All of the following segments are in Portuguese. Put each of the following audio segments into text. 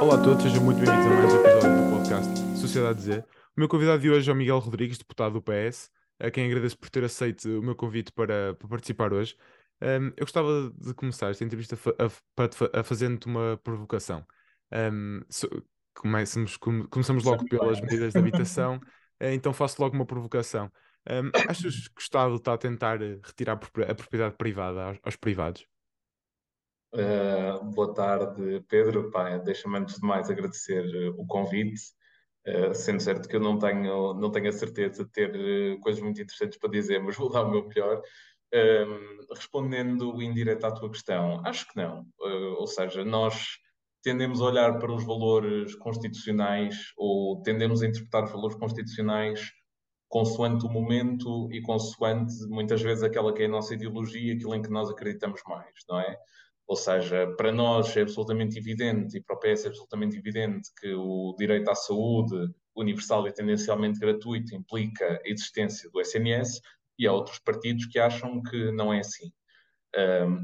Olá a todos, sejam muito bem-vindos a mais um episódio do podcast Sociedade Z. O meu convidado de hoje é o Miguel Rodrigues, deputado do PS, a quem agradeço por ter aceito o meu convite para, para participar hoje. Um, eu gostava de começar esta entrevista a, a, a fazendo-te uma provocação. Um, so, começamos, começamos logo pelas medidas de habitação, eh, então faço logo uma provocação. Um, achas que o Estado está a tentar retirar a propriedade privada aos, aos privados? Uh, boa tarde, Pedro. Deixa-me antes de mais agradecer uh, o convite, uh, sendo certo que eu não tenho, não tenho a certeza de ter coisas muito interessantes para dizer, mas vou dar o meu melhor. Respondendo indireto à tua questão, acho que não. ou seja, nós tendemos a olhar para os valores constitucionais ou tendemos a interpretar os valores constitucionais consoante o momento e consoante muitas vezes aquela que é a nossa ideologia, aquilo em que nós acreditamos mais, não é? Ou seja, para nós é absolutamente evidente e para o PS é absolutamente evidente que o direito à saúde universal e tendencialmente gratuito implica a existência do SNS e há outros partidos que acham que não é assim.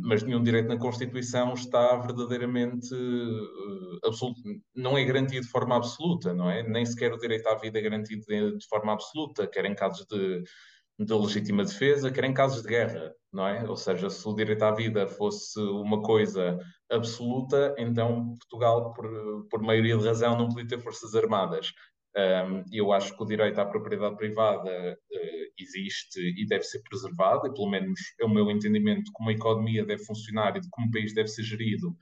Mas nenhum direito na Constituição está verdadeiramente uh, absoluto, não é garantido de forma absoluta, não é? Nem sequer o direito à vida é garantido de, de forma absoluta, quer em casos de de legítima defesa, quer em casos de guerra, não é? Ou seja, se o direito à vida fosse uma coisa absoluta, então Portugal, por, por maioria de razão, não podia ter forças armadas. Um, eu acho que o direito à propriedade privada uh, existe e deve ser preservado, e pelo menos é o meu entendimento como a economia deve funcionar e de como o país deve ser gerido.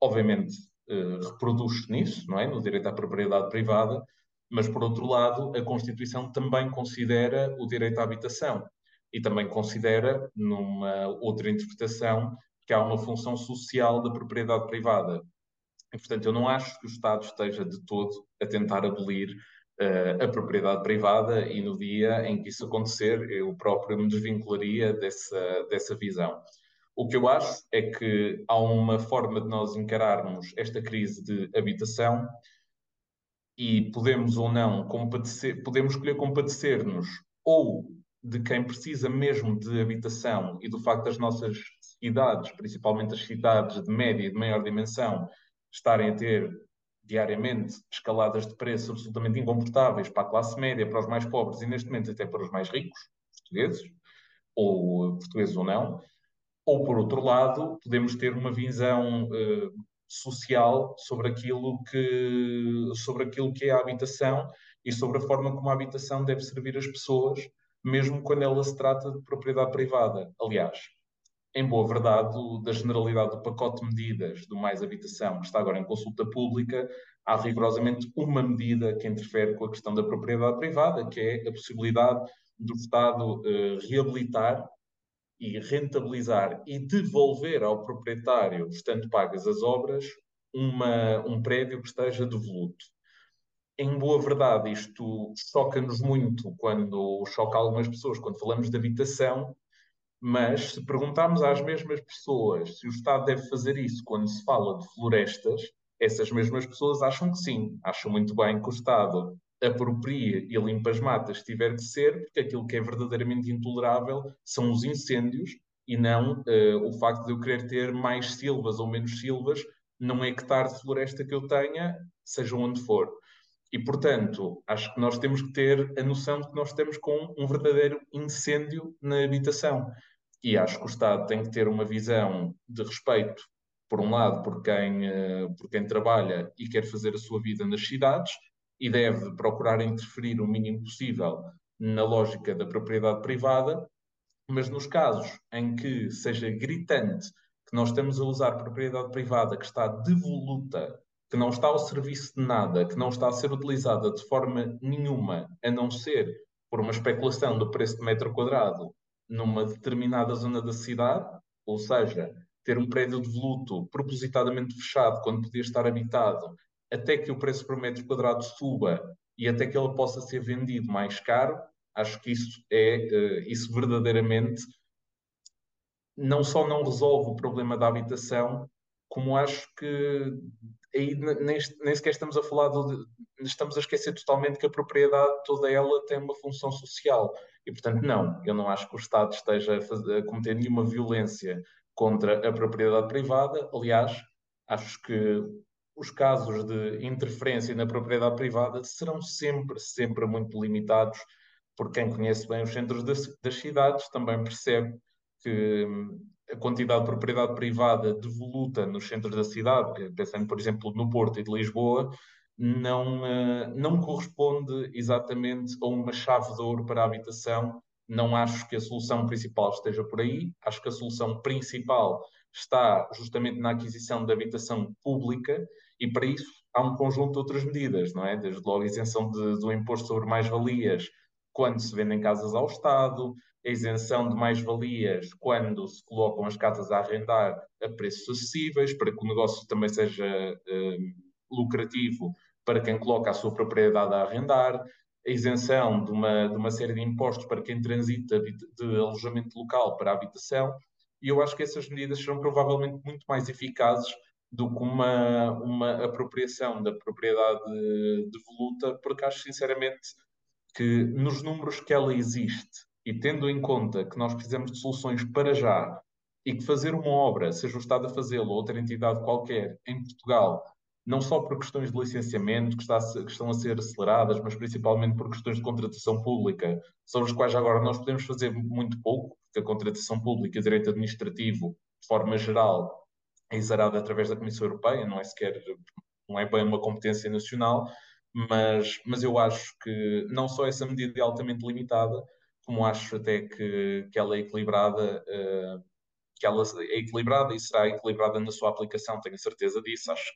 Obviamente, uh, reproduz nisso, não é? No direito à propriedade privada, mas, por outro lado, a Constituição também considera o direito à habitação e também considera, numa outra interpretação, que há uma função social da propriedade privada. E, portanto, eu não acho que o Estado esteja de todo a tentar abolir uh, a propriedade privada e no dia em que isso acontecer, eu próprio me desvincularia dessa, dessa visão. O que eu acho é que há uma forma de nós encararmos esta crise de habitação e podemos ou não compadecer, podemos escolher compadecer-nos ou de quem precisa mesmo de habitação e do facto das nossas cidades, principalmente as cidades de média e de maior dimensão, estarem a ter diariamente escaladas de preços absolutamente incomportáveis para a classe média, para os mais pobres e neste momento até para os mais ricos, portugueses, ou portugueses ou não, ou por outro lado, podemos ter uma visão uh, social sobre aquilo que sobre aquilo que é a habitação e sobre a forma como a habitação deve servir as pessoas, mesmo quando ela se trata de propriedade privada. Aliás, em boa verdade, da generalidade do pacote de medidas do Mais Habitação, que está agora em consulta pública, há rigorosamente uma medida que interfere com a questão da propriedade privada, que é a possibilidade do Estado eh, reabilitar e rentabilizar e devolver ao proprietário, estando pagas as obras, uma, um prédio que esteja devoluto. Em boa verdade, isto choca-nos muito quando choca algumas pessoas quando falamos de habitação, mas se perguntarmos às mesmas pessoas se o Estado deve fazer isso quando se fala de florestas, essas mesmas pessoas acham que sim, acham muito bem que o Estado apropria e limpa as matas se tiver que ser, porque aquilo que é verdadeiramente intolerável são os incêndios e não uh, o facto de eu querer ter mais silvas ou menos silvas num hectare de floresta que eu tenha, seja onde for. E, portanto, acho que nós temos que ter a noção de que nós estamos com um verdadeiro incêndio na habitação. E acho que o Estado tem que ter uma visão de respeito, por um lado, por quem, uh, por quem trabalha e quer fazer a sua vida nas cidades, e deve procurar interferir o mínimo possível na lógica da propriedade privada, mas nos casos em que seja gritante que nós estamos a usar propriedade privada que está devoluta, que não está ao serviço de nada, que não está a ser utilizada de forma nenhuma, a não ser por uma especulação do preço de metro quadrado numa determinada zona da cidade, ou seja, ter um prédio devoluto propositadamente fechado quando podia estar habitado até que o preço por metro quadrado suba e até que ele possa ser vendido mais caro, acho que isso é uh, isso verdadeiramente não só não resolve o problema da habitação, como acho que aí nem, nem sequer estamos a falar de, estamos a esquecer totalmente que a propriedade toda ela tem uma função social. E portanto não, eu não acho que o Estado esteja a, fazer, a cometer nenhuma violência contra a propriedade privada, aliás acho que os casos de interferência na propriedade privada serão sempre, sempre muito limitados, porque quem conhece bem os centros das, das cidades também percebe que hum, a quantidade de propriedade privada devoluta nos centros da cidade, pensando, por exemplo, no Porto e de Lisboa, não, uh, não corresponde exatamente a uma chave de ouro para a habitação. Não acho que a solução principal esteja por aí. Acho que a solução principal está justamente na aquisição de habitação pública e para isso há um conjunto de outras medidas, não é? Desde logo a isenção de, do imposto sobre mais-valias quando se vendem casas ao Estado, a isenção de mais-valias quando se colocam as casas a arrendar a preços acessíveis, para que o negócio também seja eh, lucrativo para quem coloca a sua propriedade a arrendar, a isenção de uma, de uma série de impostos para quem transita de alojamento local para a habitação, e eu acho que essas medidas serão provavelmente muito mais eficazes do que uma, uma apropriação da propriedade devoluta, porque acho sinceramente que nos números que ela existe e tendo em conta que nós precisamos de soluções para já e que fazer uma obra, seja o Estado a fazê-lo ou outra entidade qualquer em Portugal, não só por questões de licenciamento que, está, que, estão a ser aceleradas, mas principalmente por questões de contratação pública, sobre as quais agora nós podemos fazer muito pouco, porque a contratação pública e direito administrativo, de forma geral, é exarada através da Comissão Europeia, não é sequer, não é bem uma competência nacional, mas, mas eu acho que não só essa medida é altamente limitada, como acho até que, que ela é equilibrada, uh, que ela é equilibrada e será equilibrada na sua aplicação, tenho certeza disso. Acho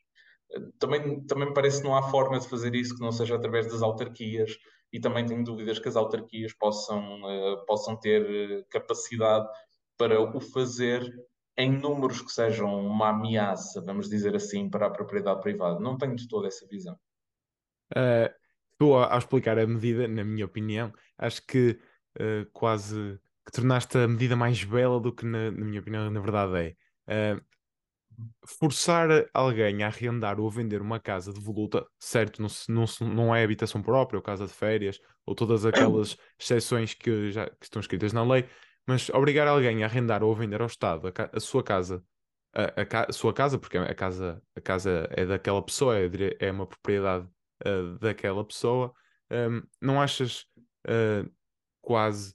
também, também me parece que não há forma de fazer isso que não seja através das autarquias e também tenho dúvidas que as autarquias possam, uh, possam ter eh, capacidade para o fazer em números que sejam uma ameaça, vamos dizer assim, para a propriedade privada. Não tenho de toda essa visão. Uh, estou a, a, explicar a medida, na minha opinião, acho que uh, quase que tornaste a medida mais bela do que, na, na minha opinião, na verdade é. Uh, forçar alguém a arrendar ou a vender uma casa de voluta, certo, não, não, não é habitação própria ou casa de férias ou todas aquelas exceções que já que estão escritas na lei, mas obrigar alguém a arrendar ou a vender ao Estado a, a sua casa, a, a, a, sua casa, porque a casa, a casa é daquela pessoa, é, é uma propriedade uh, daquela pessoa, um, não achas uh, quase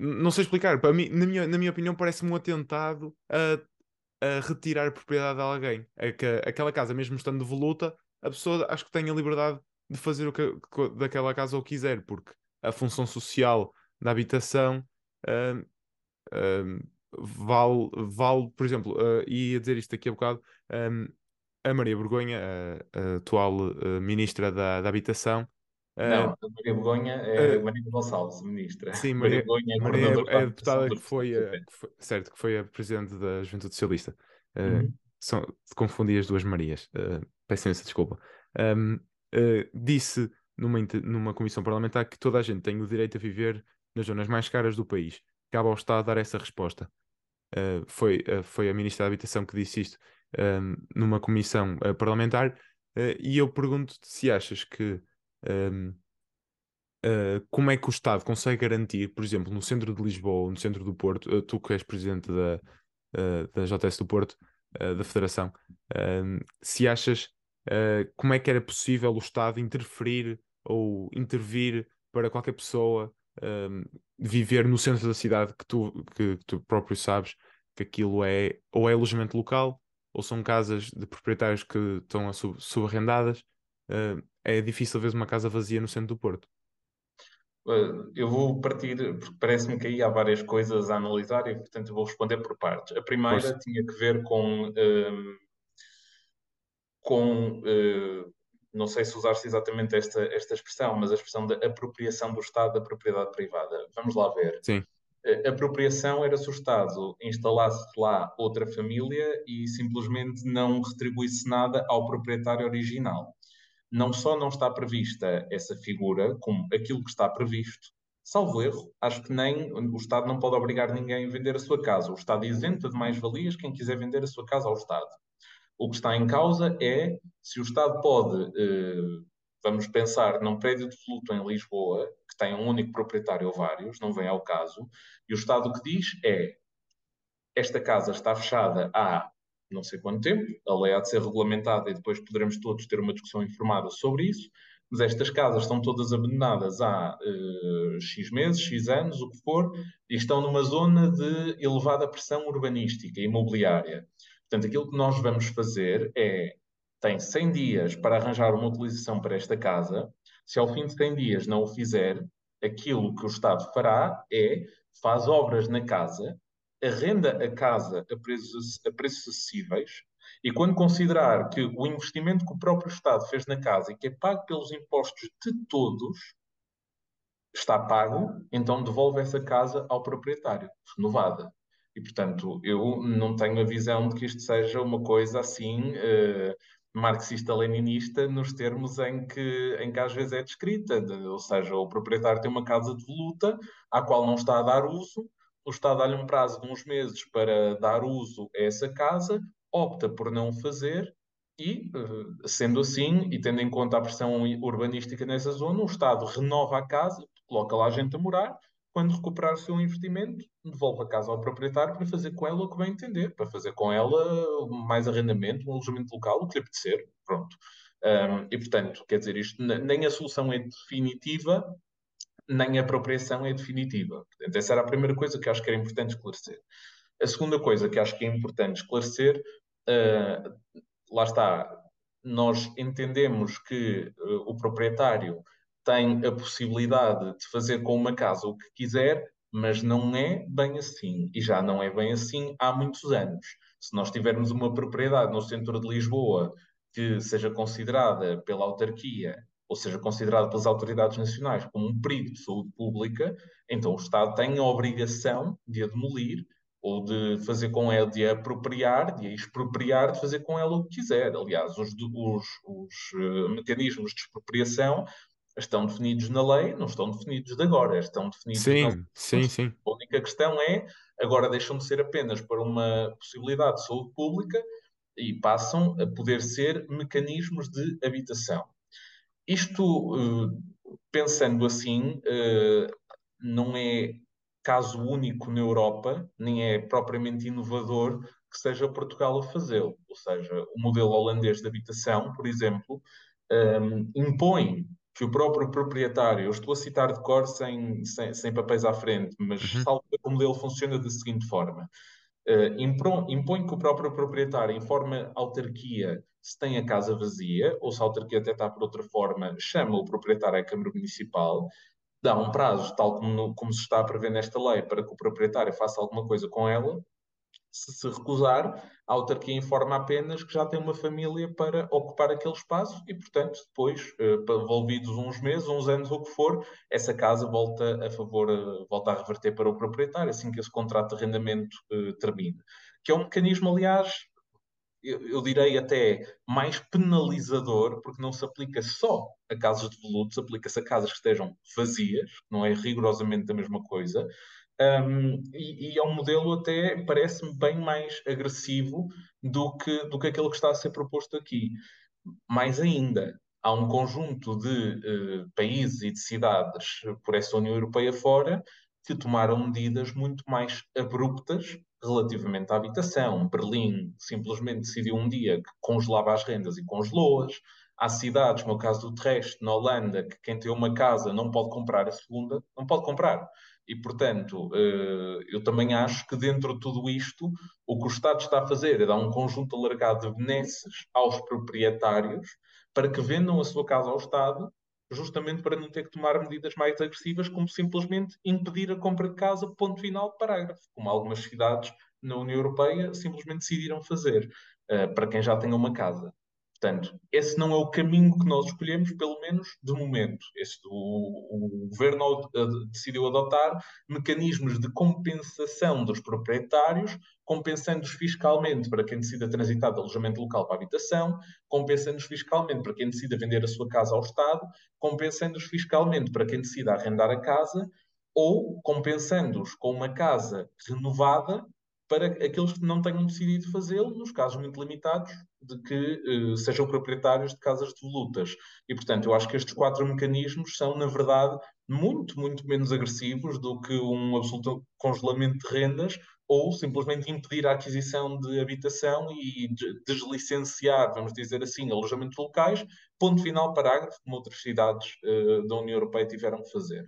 não sei explicar, para mim, na minha, na minha opinião, parece-me um atentado a a retirar a propriedade a alguém. É que aquela casa, mesmo estando devoluta, a pessoa acho que tem a liberdade de fazer o que, daquela casa o quiser, porque a função social da habitação uh, uh, vale, vale, por exemplo, uh, ia dizer isto aqui a bocado, um, a Maria Borgonha, a, a atual uh, ministra da, da Habitação, não, a Maria Begonha é uh, Maria Gonçalves, ministra. Sim, Maria, Maria é, Maria é a deputada que foi, a, que foi, certo, que foi a presidente da Juventude Socialista. Uh, uhum. são, confundi as duas Marias, uh, peço imensa desculpa. Um, uh, disse numa, numa comissão parlamentar que toda a gente tem o direito a viver nas zonas mais caras do país. Cabe ao Estado dar essa resposta. Uh, foi, uh, foi a Ministra da Habitação que disse isto numa comissão parlamentar. e eu pergunto-te se achas que um, uh, como é que o Estado consegue garantir, por exemplo, no centro de Lisboa ou no centro do Porto, uh, tu que és presidente da, uh, da JS do Porto, da Federação, se achas como é que era possível o Estado interferir ou intervir para qualquer pessoa viver no centro da cidade que tu, que, que tu próprio sabes que aquilo é ou é alojamento local ou são casas de proprietários que estão sub subarrendadas uh, é difícil ver uma casa vazia no centro do Porto. Eu vou partir, porque parece-me que aí há várias coisas a analisar e, portanto, vou responder por partes. A primeira Poxa. tinha que ver com. Um, com uh, não sei se usaste exatamente esta, esta expressão, mas a expressão da apropriação do Estado da propriedade privada. Vamos lá ver. Sim. A apropriação era se o Estado instalasse lá outra família e simplesmente não retribuísse nada ao proprietário original não só não está prevista essa figura, como aquilo que está previsto, salvo erro, acho que nem o Estado não pode obrigar ninguém a vender a sua casa. O Estado isenta de mais-valias quem quiser vender a sua casa ao Estado. O que está em causa é se o Estado pode, eh, vamos pensar num prédio de fluto em Lisboa, que tem um único proprietário ou vários, não vem ao caso, e o Estado o que diz é esta casa está fechada há não sei quanto tempo, a lei há de ser regulamentada e depois poderemos todos ter uma discussão informada sobre isso, mas estas casas estão todas abandonadas há uh, X meses, X anos, o que for, e estão numa zona de elevada pressão urbanística e imobiliária. Portanto, aquilo que nós vamos fazer é, tem 100 dias para arranjar uma utilização para esta casa, se ao fim de 100 dias não o fizer, aquilo que o Estado fará é, faz obras na casa, arrenda a casa a preços, a preços acessíveis, e quando considerar que o investimento que o próprio Estado fez na casa e que é pago pelos impostos de todos está pago, então devolve essa casa ao proprietário, renovada. E, portanto, eu não tenho a visão de que isto seja uma coisa assim uh, marxista-leninista nos termos em que, em que às vezes é descrita. De, ou seja, o proprietário tem uma casa de luta à qual não está a dar uso, o Estado dá-lhe um prazo de uns meses para dar uso a essa casa, opta por não fazer e, eh, sendo assim, e tendo em conta a pressão urbanística nessa zona, o Estado renova a casa, coloca lá a gente a morar, quando recuperar o seu investimento, devolve a casa ao proprietário para fazer com ela o que bem entender, para fazer com ela mais arrendamento, um alojamento local, o que lhe apetecer, pronto. Um, e, portanto, quer dizer, isto nem a solução é definitiva, nem a apropriação é definitiva. Portanto, essa era a primeira coisa que acho que era importante esclarecer. A segunda coisa que acho que é importante esclarecer, uh, lá está, nós entendemos que uh, o proprietário tem a possibilidade de fazer com uma casa o que quiser, mas não é bem assim. E já não é bem assim há muitos anos. Se nós tivermos uma propriedade no centro de Lisboa que seja considerada pela autarquia ou seja considerada pelas autoridades nacionais como um perigo de saúde pública, então o Estado tem a obrigação de a demolir ou de fazer com ela, de a apropriar, de a expropriar, de fazer com ela o que quiser. Aliás, os, os, os uh, mecanismos de expropriação estão definidos na lei, não estão definidos de agora, estão definidos sim, na Sim, sim. A única questão é, agora deixam de ser apenas para uma possibilidade de saúde pública e passam a poder ser mecanismos de habitação. Isto, eh, pensando assim, eh, não é caso único na Europa, nem é propriamente inovador que seja Portugal a fazê-lo. Ou seja, o modelo holandês de habitação, por exemplo, eh, impõe que o próprio proprietário, eu estou a citar de cor sem, sem, sem papéis à frente, mas uhum. salvo o modelo funciona da seguinte forma. Uh, impõe que o próprio proprietário informa a autarquia se tem a casa vazia, ou se a autarquia até está por outra forma, chama o proprietário à Câmara Municipal, dá um prazo, tal como, como se está a prever nesta lei, para que o proprietário faça alguma coisa com ela. Se se recusar, a autarquia informa apenas que já tem uma família para ocupar aquele espaço e, portanto, depois, eh, envolvidos uns meses, uns anos, o que for, essa casa volta a favor, eh, volta a reverter para o proprietário, assim que esse contrato de arrendamento uh, termine. Que é um mecanismo, aliás, eu, direi até mais penalizador, porque não se aplica só a casas de volutos, aplica-se a casas que estejam vazias, não é rigorosamente a mesma coisa, um, e, e, é um modelo até, parece-me, bem mais agressivo do que, do que aquele que está a ser proposto aqui. Mais ainda, há um conjunto de uh, países e de cidades por essa União Europeia fora que tomaram medidas muito mais abruptas relativamente à habitação. Berlim simplesmente decidiu um dia que congelava as rendas e congelou-as. Há cidades, no caso do Treste, na Holanda, que quem tem uma casa não pode comprar a segunda, não pode comprar. E, portanto, eh, eu também acho que dentro de tudo isto, o que o Estado está a fazer é dar um conjunto alargado de benesses aos proprietários para que vendam a sua casa ao Estado justamente para não ter que tomar medidas mais agressivas, como simplesmente impedir a compra de casa, ponto final, parágrafo, como algumas cidades na União Europeia simplesmente decidiram fazer, uh, para quem já tem uma casa. Portanto, esse não é o caminho que nós escolhemos, pelo menos de momento. O, o governo decidiu adotar mecanismos de compensação dos proprietários, compensando-os fiscalmente para quem decida transitar de alojamento local para habitação, compensando-os fiscalmente para quem decida vender a sua casa ao Estado, compensando-os fiscalmente para quem decida arrendar a casa, ou compensando-os com uma casa renovada para aqueles que não tenham decidido fazê-lo, nos casos muito limitados, de que uh, sejam proprietários de casas de volutas. E, portanto, eu acho que estes quatro mecanismos são, na verdade, muito, muito menos agressivos do que um absoluto congelamento de rendas, ou simplesmente impedir a aquisição de habitação e deslicenciar, vamos dizer assim, alojamentos locais, ponto final, parágrafo, como outras cidades uh, da União Europeia tiveram que fazer.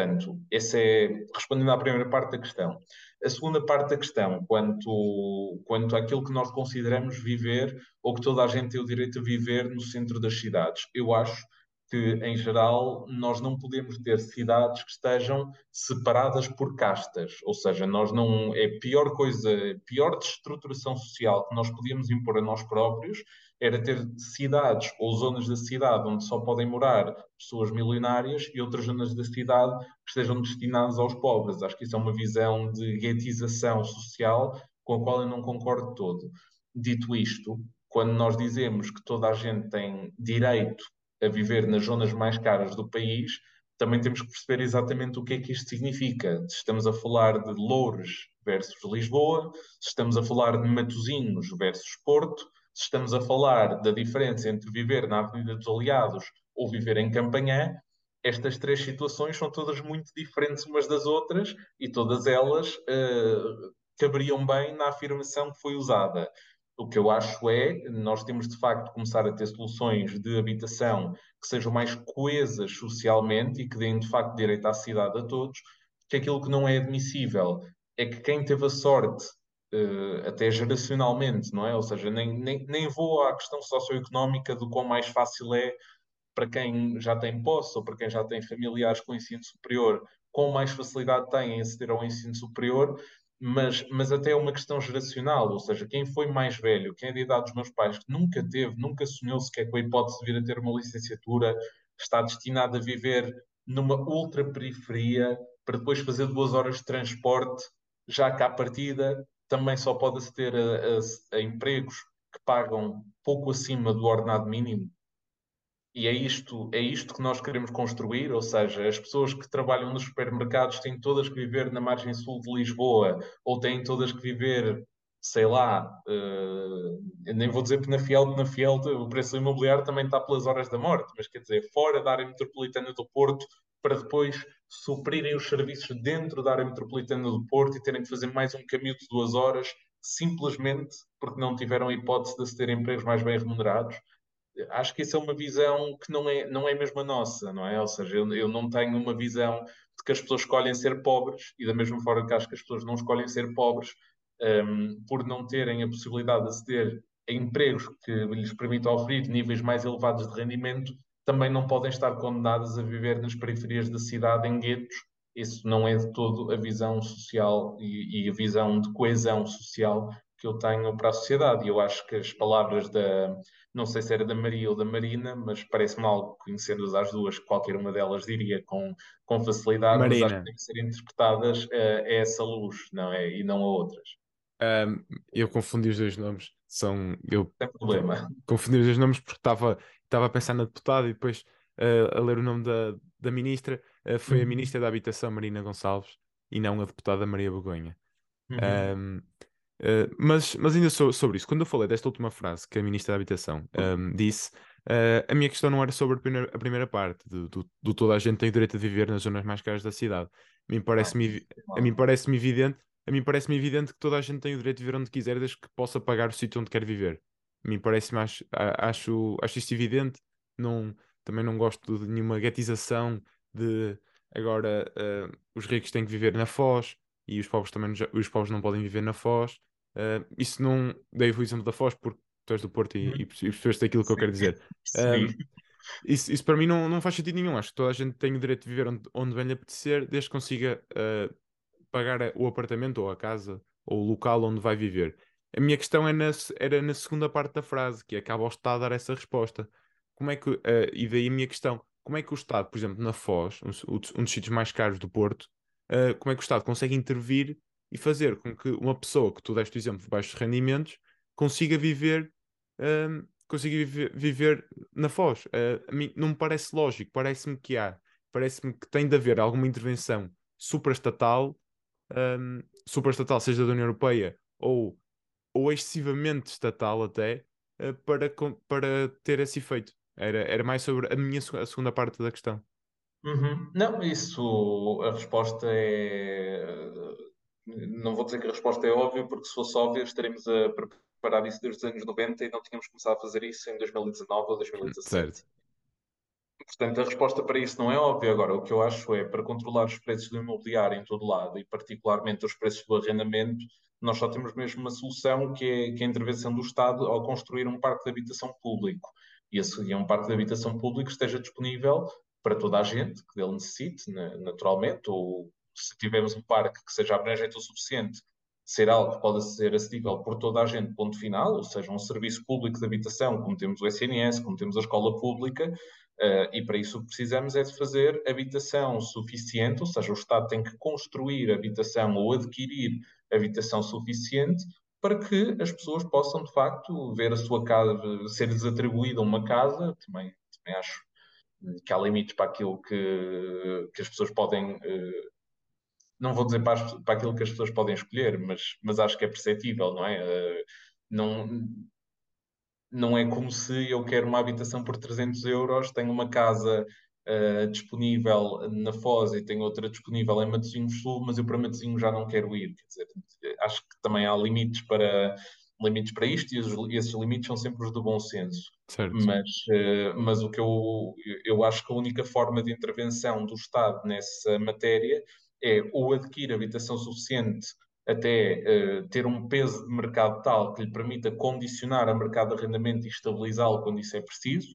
Portanto, esse é respondendo à primeira parte da questão. A segunda parte da questão, quanto, quanto àquilo que nós consideramos viver ou que toda a gente tem o direito a viver no centro das cidades. Eu acho que, em geral, nós não podemos ter cidades que estejam separadas por castas, ou seja, nós não é pior coisa, pior destruturação social que nós podíamos impor a nós próprios era ter cidades ou zonas da cidade onde só podem morar pessoas milionárias e outras zonas da cidade que estejam destinadas aos pobres. Acho que isso é uma visão de guetização social com a qual eu não concordo todo. Dito isto, quando nós dizemos que toda a gente tem direito a viver nas zonas mais caras do país, também temos que perceber exatamente o que é que isto significa. Se estamos a falar de Loures versus Lisboa, se estamos a falar de Matosinhos versus Porto, se estamos a falar da diferença entre viver na Avenida dos Aliados ou viver em Campanhã, estas três situações são todas muito diferentes umas das outras e todas elas uh, caberiam bem na afirmação que foi usada. O que eu acho é, nós temos de facto começar a ter soluções de habitação que sejam mais coesas socialmente e que deem de facto direito à cidade a todos, que aquilo que não é admissível é que quem teve a sorte, uh, até geracionalmente, não é? Ou seja, nem, nem, nem vou à questão socioeconómica do quão mais fácil é para quem já tem posse ou para quem já tem familiares com ensino superior, com mais facilidade tem em aceder ao ensino superior, mas, mas até é uma questão geracional, ou seja, quem foi mais velho, quem é de idade dos meus pais, que nunca teve, nunca sonhou sequer com a hipótese de vir a ter uma licenciatura, está destinado a viver numa ultra periferia para depois fazer duas horas de transporte, já cá à partida, também só pode aceder a, a, a empregos que pagam pouco acima do ordenado mínimo, e é isto, é isto que nós queremos construir, ou seja, as pessoas que trabalham nos supermercados têm todas que viver na margem sul de Lisboa, ou têm todas que viver, sei lá, uh, nem vou dizer que na Fiel, na Fiel o preço imobiliário também está pelas horas da morte, mas quer dizer, fora da área metropolitana do Porto, para depois suprirem os serviços dentro da área metropolitana do Porto e terem que fazer mais um caminho de duas horas, simplesmente porque não tiveram a hipótese de aceder a empregos mais bem remunerados acho que isso é uma visão que não é, não é mesmo a nossa, não é? Ou seja, eu, eu não tenho uma visão de que as pessoas escolhem ser pobres e da mesma forma que acho que as pessoas não escolhem ser pobres um, por não terem a possibilidade de aceder a empregos que lhes permitam oferir níveis mais elevados de rendimento, também não podem estar condenadas a viver nas periferias da cidade em guetos. Isso não é de todo a visão social e, e a visão de coesão social que eu tenho para a sociedade. E eu acho que as palavras da, não sei se era da Maria ou da Marina, mas parece-me algo, conhecendo-as as duas, qualquer uma delas diria com, com facilidade, Marina. mas acho que tem que ser interpretadas uh, a essa luz, não é? E não a outras. Um, eu confundi os dois nomes. São, eu Sem problema. Confundi os dois nomes porque estava, estava a pensar na deputada e depois uh, a ler o nome da, da ministra. Uh, foi uhum. a ministra da Habitação, Marina Gonçalves, e não a deputada Maria Begonha. Uhum. Um, Uh, mas, mas ainda so, sobre isso, quando eu falei desta última frase que a Ministra da Habitação um, disse, a minha questão não era sobre a primeira, a primeira parte, do, do, do, toda a gente tem o direito a viver nas zonas mais caras da cidade. A mim parece-me a mim parece evidente, a mim parece-me evidente que toda a gente tem o direito de viver onde quiser, desde que possa pagar o sítio onde quer viver. A mim parece-me, acho, acho, isto evidente, não, também não gosto de nenhuma guetização de agora uh, os ricos têm que viver na Foz e os pobres também os pobres não podem viver na Foz. Uh, isso não. Dei o exemplo da Foz porque tu és do Porto e, uhum. e percebeste aquilo que eu quero dizer. Uh, isso, isso para mim não, não faz sentido nenhum. Acho que toda a gente tem o direito de viver onde, onde bem lhe apetecer, desde que consiga uh, pagar o apartamento ou a casa ou o local onde vai viver. A minha questão é na, era na segunda parte da frase, que acaba o Estado a dar essa resposta. Como é que, uh, e daí a minha questão, como é que o Estado, por exemplo, na Foz, um, um dos sítios mais caros do Porto, uh, como é que o Estado consegue intervir e fazer com que uma pessoa que tu deste o exemplo de baixos rendimentos consiga viver um, consiga viver, viver na Foz. Uh, a mim não me parece lógico, parece-me que há, parece-me que tem de haver alguma intervenção supraestatal, um, supraestatal, seja da União Europeia ou, ou excessivamente estatal até, uh, para, para ter esse efeito. Era, era mais sobre a minha a segunda parte da questão. Uhum. Não, isso a resposta é não vou dizer que a resposta é óbvia, porque se fosse óbvia, estaremos a preparar isso desde os anos 90 e não tínhamos começado a fazer isso em 2019 ou 2017. Certo. Portanto, a resposta para isso não é óbvia. Agora, o que eu acho é, para controlar os preços do imobiliário em todo lado, e particularmente os preços do arrendamento, nós só temos mesmo uma solução que é, que é a intervenção do Estado ao construir um parque de habitação público. E esse um parque de habitação público esteja disponível para toda a gente que dele necessite, naturalmente, ou se tivermos um parque que seja abrangente o suficiente, ser algo que pode ser acessível por toda a gente, ponto final, ou seja, um serviço público de habitação, como temos o SNS, como temos a escola pública, uh, e para isso o que precisamos é de fazer habitação suficiente, ou seja, o Estado tem que construir habitação ou adquirir habitação suficiente para que as pessoas possam, de facto, ver a sua casa, ser-lhes atribuída uma casa, também, também acho que há limites para aquilo que, que as pessoas podem uh, não vou dizer para, as, para, aquilo que as pessoas podem escolher, mas, mas acho que é perceptível, não é? Uh, não, não é como se eu quero uma habitação por 300 euros, tenho uma casa uh, disponível na Foz e tenho outra disponível em Matosinhos Sul, mas eu para Matosinhos já não quero ir. Quer dizer, acho que também há limites para, limites para isto e os, esses limites são sempre os do bom senso. Certo. Mas, uh, mas o que eu, eu acho que a única forma de intervenção do Estado nessa matéria é ou adquirir habitação suficiente até uh, ter um peso de mercado tal que lhe permita condicionar a mercado de arrendamento e estabilizá-lo quando isso é preciso.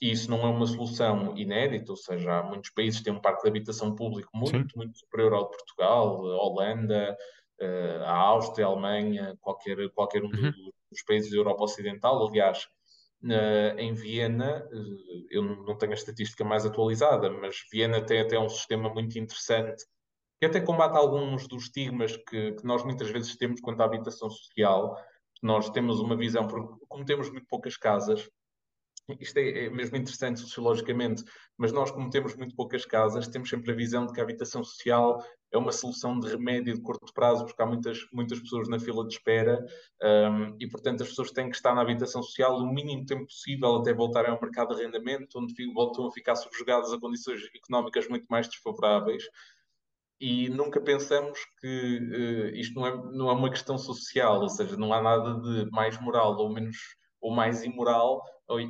E isso não é uma solução inédita, ou seja, há muitos países que têm um parque de habitação público muito, Sim. muito superior ao de Portugal, a Holanda, uh, a Áustria, a Alemanha, qualquer, qualquer um uhum. dos países da Europa Ocidental. Aliás, Uh, em Viena, uh, eu não tenho a estatística mais atualizada, mas Viena tem até um sistema muito interessante que até combate alguns dos estigmas que, que, nós muitas vezes temos quanto à habitação social. Nós temos uma visão, porque como temos muito poucas casas, isto é, é, mesmo interessante sociologicamente, mas nós, como temos muito poucas casas, temos sempre a visão de que a habitação social é uma solução de remédio de curto prazo, porque há muitas, muitas pessoas na fila de espera um, e, portanto, as pessoas têm que estar na habitação social o mínimo tempo possível até voltarem ao mercado de arrendamento, onde voltam a ficar subjugadas a condições económicas muito mais desfavoráveis e nunca pensamos que uh, isto não é, não é uma questão social, ou seja, não há nada de mais moral ou menos ou mais imoral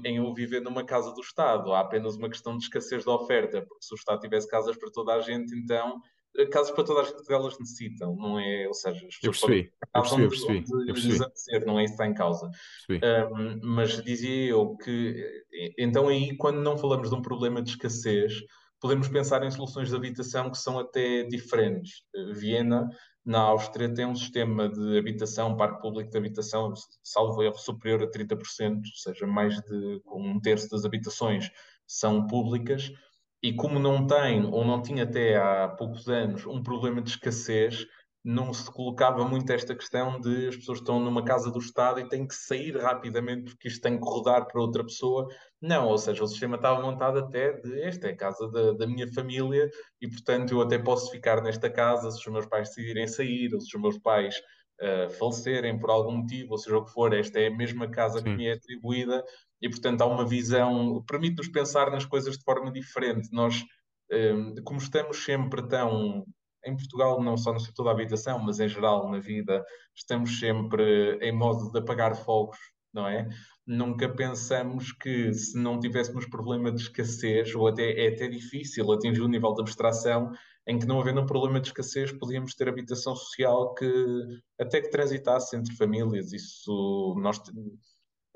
em eu viver numa casa do Estado. Há apenas uma questão de escassez de oferta, porque se o Estado tivesse casas para toda a gente, então eh, casas para toda a gente que elas necessitam, não é? Ou seja, as pessoas eu percebi, eu percebi, eu percebi, eu percebi. não é isso que está em causa. Um, mas dizia eu que eh, então aí, quando não falamos de um problema de escassez, podemos pensar em soluções de habitação que são até diferentes. Viena, na Áustria, tem um sistema de habitação, parque público de habitação, salvo erro, superior a 30%, ou seja, mais de um terço das habitações são públicas. E como não tem, ou não tinha até há poucos anos, um problema de escassez, não se colocava muito esta questão de as pessoas estão numa casa do Estado e têm que sair rapidamente porque isto tem que rodar para outra pessoa. Não, ou seja, o sistema estava montado até de esta é a casa da, da minha família e, portanto, eu até posso ficar nesta casa se os meus pais decidirem sair ou se os meus pais uh, falecerem por algum motivo, ou seja o que for, esta é a mesma casa Sim. que me é atribuída e, portanto, há uma visão, permite-nos pensar nas coisas de forma diferente. Nós, uh, como estamos sempre tão em Portugal, não só no setor da habitação, mas em geral na vida, estamos sempre em modo de apagar fogos, não é? Nunca pensamos que se não tivéssemos problema de escassez, ou até é até difícil atingir o um nível de abstração em que não havendo um problema de escassez podíamos ter habitação social que até que transitasse entre famílias. Isso nós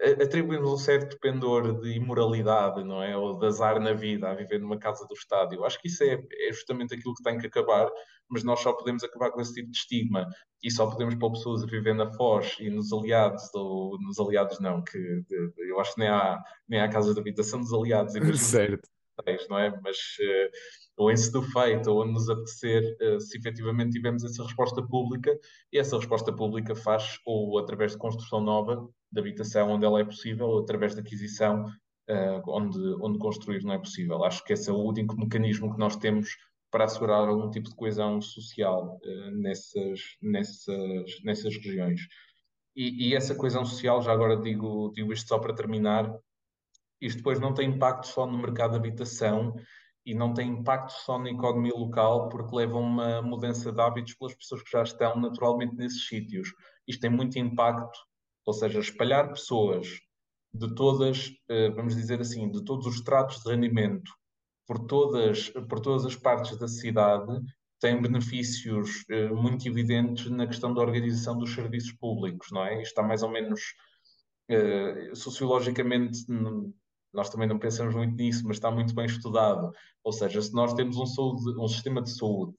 atribuímos um certo pendor de imoralidade, não é? Ou de azar na vida a viver numa casa do Estado. Eu acho que isso é, é, justamente aquilo que tem que acabar, mas nós só podemos acabar com esse tipo de estigma e só podemos pôr pessoas a viver na Foz e nos aliados, ou nos aliados não, que de, eu acho que nem há, nem há casa de habitação dos aliados. certo. Não é? Mas... Uh, ou em se do feito, ou onde nos apetecer, uh, se efetivamente tivermos essa resposta pública, e essa resposta pública faz ou através de construção nova de habitação onde ela é possível, através de aquisição uh, onde, onde construir não é possível. Acho que esse é o único mecanismo que nós temos para assegurar algum tipo de coesão social uh, nessas, nessas, nessas regiões. E, e, essa coesão social, já agora digo, digo isto só para terminar, isto depois não tem impacto só no mercado de habitação, e não tem impacto só na economia local, porque levam uma mudança de hábitos pelas pessoas que já estão naturalmente nesses sítios. Isto tem muito impacto, ou seja, espalhar pessoas de todas, eh, vamos dizer assim, de todos os tratos de rendimento por todas, por todas as partes da cidade, tem benefícios eh, muito evidentes na questão da organização dos serviços públicos, não é? Está mais ou menos eh, sociologicamente nós também não pensamos muito nisso, mas está muito bem estudado. Ou seja, se nós temos um, saúde, um sistema de saúde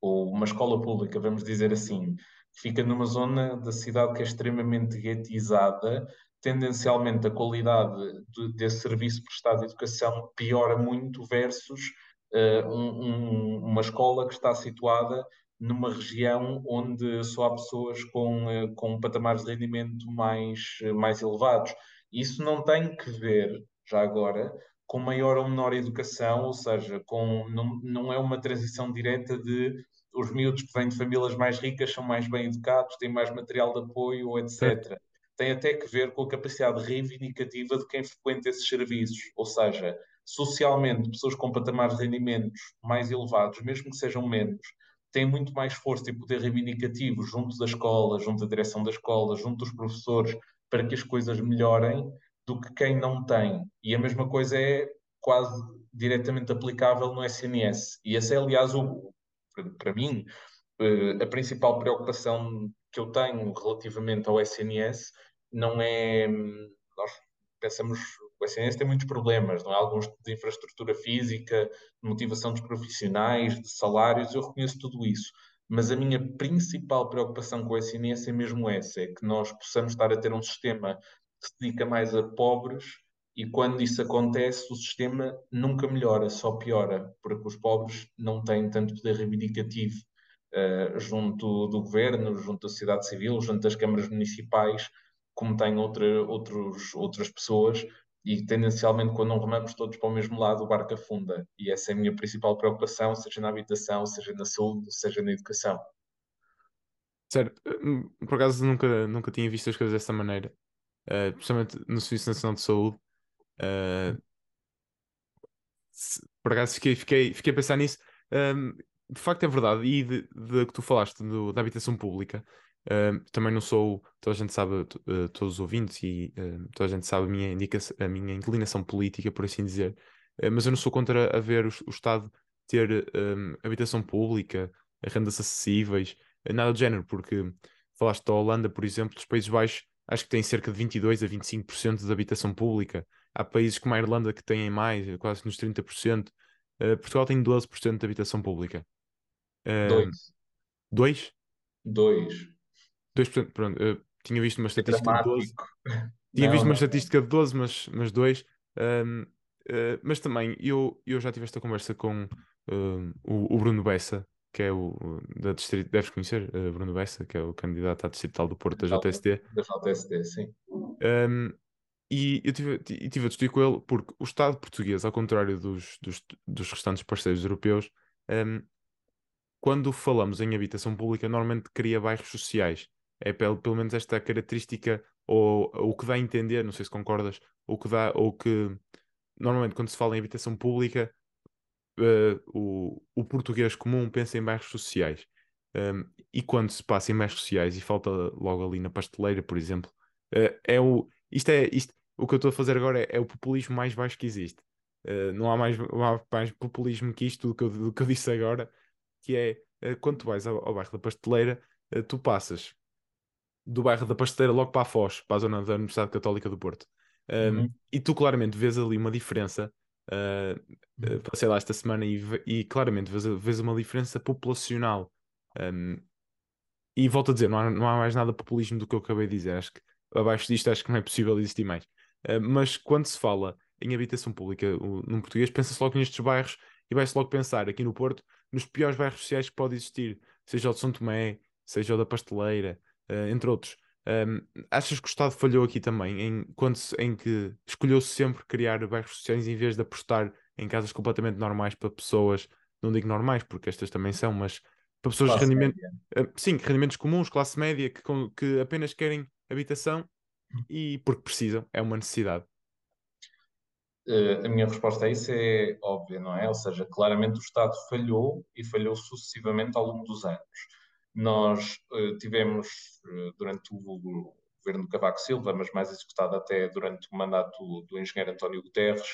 ou uma escola pública, vamos dizer assim, fica numa zona da cidade que é extremamente guetizada, tendencialmente a qualidade de, desse serviço prestado de educação piora muito versus uh, um, um, uma escola que está situada numa região onde só há pessoas com, uh, com patamares de rendimento mais, mais elevados. Isso não tem que ver já agora, com maior ou menor educação, ou seja, com, não, não é uma transição direta de os miúdos que vêm de famílias mais ricas são mais bem educados, têm mais material de apoio, etc. Tem até que ver com a capacidade reivindicativa de quem frequenta esses serviços, ou seja, socialmente, pessoas com patamares de rendimentos mais elevados, mesmo que sejam menos, têm muito mais força e poder reivindicativo junto da escola, junto da direção da escola, junto dos professores, para que as coisas melhorem, do que quem não tem. E a mesma coisa é quase diretamente aplicável no SNS. E esse é, aliás, o, para mim, eh, a principal preocupação que eu tenho relativamente ao SNS não é. Nós pensamos. O SNS tem muitos problemas, não é? Alguns de infraestrutura física, de motivação dos profissionais, de salários, eu reconheço tudo isso. Mas a minha principal preocupação com o SNS é mesmo essa: é que nós possamos estar a ter um sistema que se dedica mais a pobres e quando isso acontece o sistema nunca melhora, só piora, porque os pobres não têm tanto poder reivindicativo uh, junto do governo, junto da sociedade civil, junto das câmaras municipais, como têm outra, outros, outras pessoas e tendencialmente quando não remamos todos para o mesmo lado o barco afunda e essa é a minha principal preocupação, seja na habitação, seja na saúde, seja na educação. Certo, hum, por acaso nunca, nunca tinha visto as coisas dessa maneira uh, principalmente no Serviço Nacional de Saúde. Uh, por acaso fiquei, fiquei, fiquei a pensar nisso. Um, de facto é verdade, e de, de que tu falaste do, da habitação pública, uh, também não sou, toda a gente sabe, uh, todos os ouvintes e uh, toda a gente sabe a minha, indicação, a minha inclinação política, por assim dizer, mas eu não sou contra haver o, o Estado ter um, habitação pública, rendas acessíveis, nada do género, porque falaste da Holanda, por exemplo, dos Países Baixos, acho que tem cerca de 22 a 25% de habitação pública. Há países como a Irlanda que têm mais, quase nos 30%. Uh, eh, Portugal tem 12% de habitação pública. Uh, dois. Dois? Dois. 2%, pronto. Uh, tinha visto uma é estatística é de 12. Tinha não, visto uma não. estatística de 12, mas, mas dois. Um, uh, mas também, eu, eu já tive esta conversa com o, o Bruno Bessa, que é o da distrito, deves conhecer, uh, Bruno Bessa, que é o candidato à distrital do Porto da JSD. Da JSD, sim. Um, e eu tive, tive a discutir com ele porque o Estado português, ao contrário dos, dos, dos restantes parceiros europeus, um, quando falamos em habitação pública, normalmente cria bairros sociais. É pelo, pelo menos esta característica, ou o que dá a entender, não sei se concordas, ou que dá, ou que normalmente quando se fala em habitação pública, uh, o, o português comum pensa em bairros sociais. Um, e quando se passa em bairros sociais e falta logo ali na pasteleira, por exemplo, uh, é o. Isto é. Isto, o que eu estou a fazer agora é, é o populismo mais baixo que existe. Uh, não, há mais, não há mais populismo que isto do que eu, do que eu disse agora, que é uh, quando tu vais ao, ao bairro da pasteleira, uh, tu passas do bairro da pasteleira logo para a Foz, para a zona da Universidade Católica do Porto. Um, uhum. E tu claramente vês ali uma diferença uh, passei lá esta semana e, e claramente vês, vês, uma diferença populacional. Um, e volto a dizer, não há, não há mais nada populismo do que eu acabei de dizer. Acho que abaixo disto acho que não é possível existir mais. Uh, mas quando se fala em habitação pública num português, pensa-se logo nestes bairros e vai-se logo pensar aqui no Porto nos piores bairros sociais que pode existir, seja o de São Tomé, seja o da Pasteleira, uh, entre outros. Achas que o Estado falhou aqui também, em, quando em que escolheu-se sempre criar bairros sociais em vez de apostar em casas completamente normais para pessoas, não digo normais, porque estas também são, mas para pessoas classe de rendimento, uh, sim, rendimentos comuns, classe média, que, que apenas querem habitação e porque precisam, é uma necessidade. Uh, a minha resposta a isso é óbvia, não é? Ou seja, claramente o Estado falhou e falhou sucessivamente ao longo dos anos. Nós uh, tivemos, uh, durante o governo de Cavaco Silva, mas mais executado até durante o mandato do, do engenheiro António Guterres,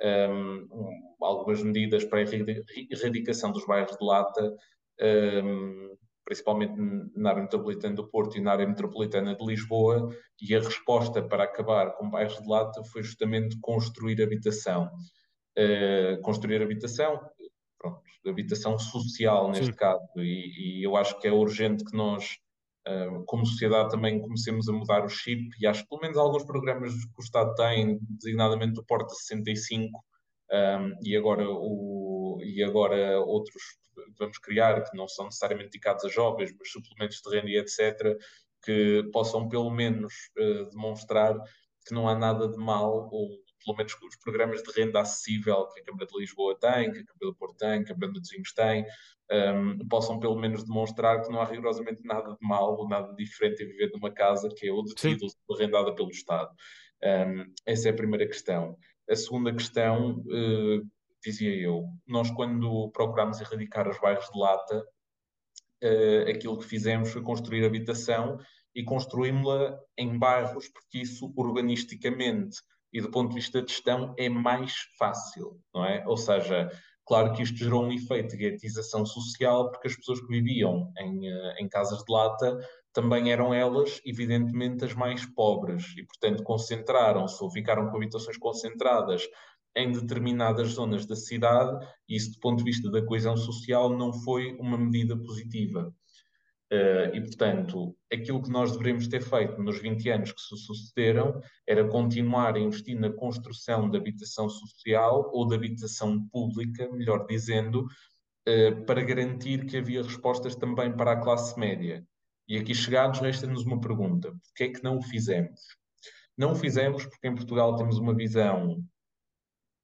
um, um, algumas medidas para a erradicação dos bairros de lata, um, principalmente na área metropolitana do Porto e na área metropolitana de Lisboa, e a resposta para acabar com bairros de lata foi justamente construir habitação. Uh, construir habitação, pronto, habitação social neste Sim. caso, e, e, eu acho que é urgente que nós, uh, como sociedade, também comecemos a mudar o chip, e acho que pelo menos alguns programas que o Estado tem, designadamente o Porta 65, um, e, agora o, e agora outros vamos criar, que não são necessariamente dedicados a jovens, mas suplementos de renda e etc., que possam pelo menos uh, demonstrar que não há nada de mal, ou pelo menos os programas de renda acessível que a Câmara de Lisboa tem, que a Câmara do Porto tem, que a Câmara de Vinhos tem, um, possam pelo menos demonstrar que não há rigorosamente nada de mal ou nada diferente em viver numa casa que é ou detida ou arrendada pelo Estado. Um, essa é a primeira questão. A segunda questão, uh, dizia eu, nós quando procurámos erradicar os bairros de lata, uh, aquilo que fizemos foi construir habitação e construímos-la em bairros, porque isso urbanisticamente e do ponto de vista de gestão é mais fácil, não é? Ou seja, claro que isto gerou um efeito de guetização social, porque as pessoas que viviam em, uh, em casas de lata também eram elas, evidentemente, as mais pobres e, portanto, concentraram-se ou ficaram com habitações concentradas em determinadas zonas da cidade, e isso, do ponto de vista da coesão social, não foi uma medida positiva. Uh, e, portanto, aquilo que nós deveríamos ter feito nos 20 anos que se sucederam era continuar a investir na construção de habitação social ou de habitação pública, melhor dizendo, uh, para garantir que havia respostas também para a classe média. E aqui chegados, resta-nos uma pergunta: por que é que não o fizemos? Não o fizemos porque em Portugal temos uma visão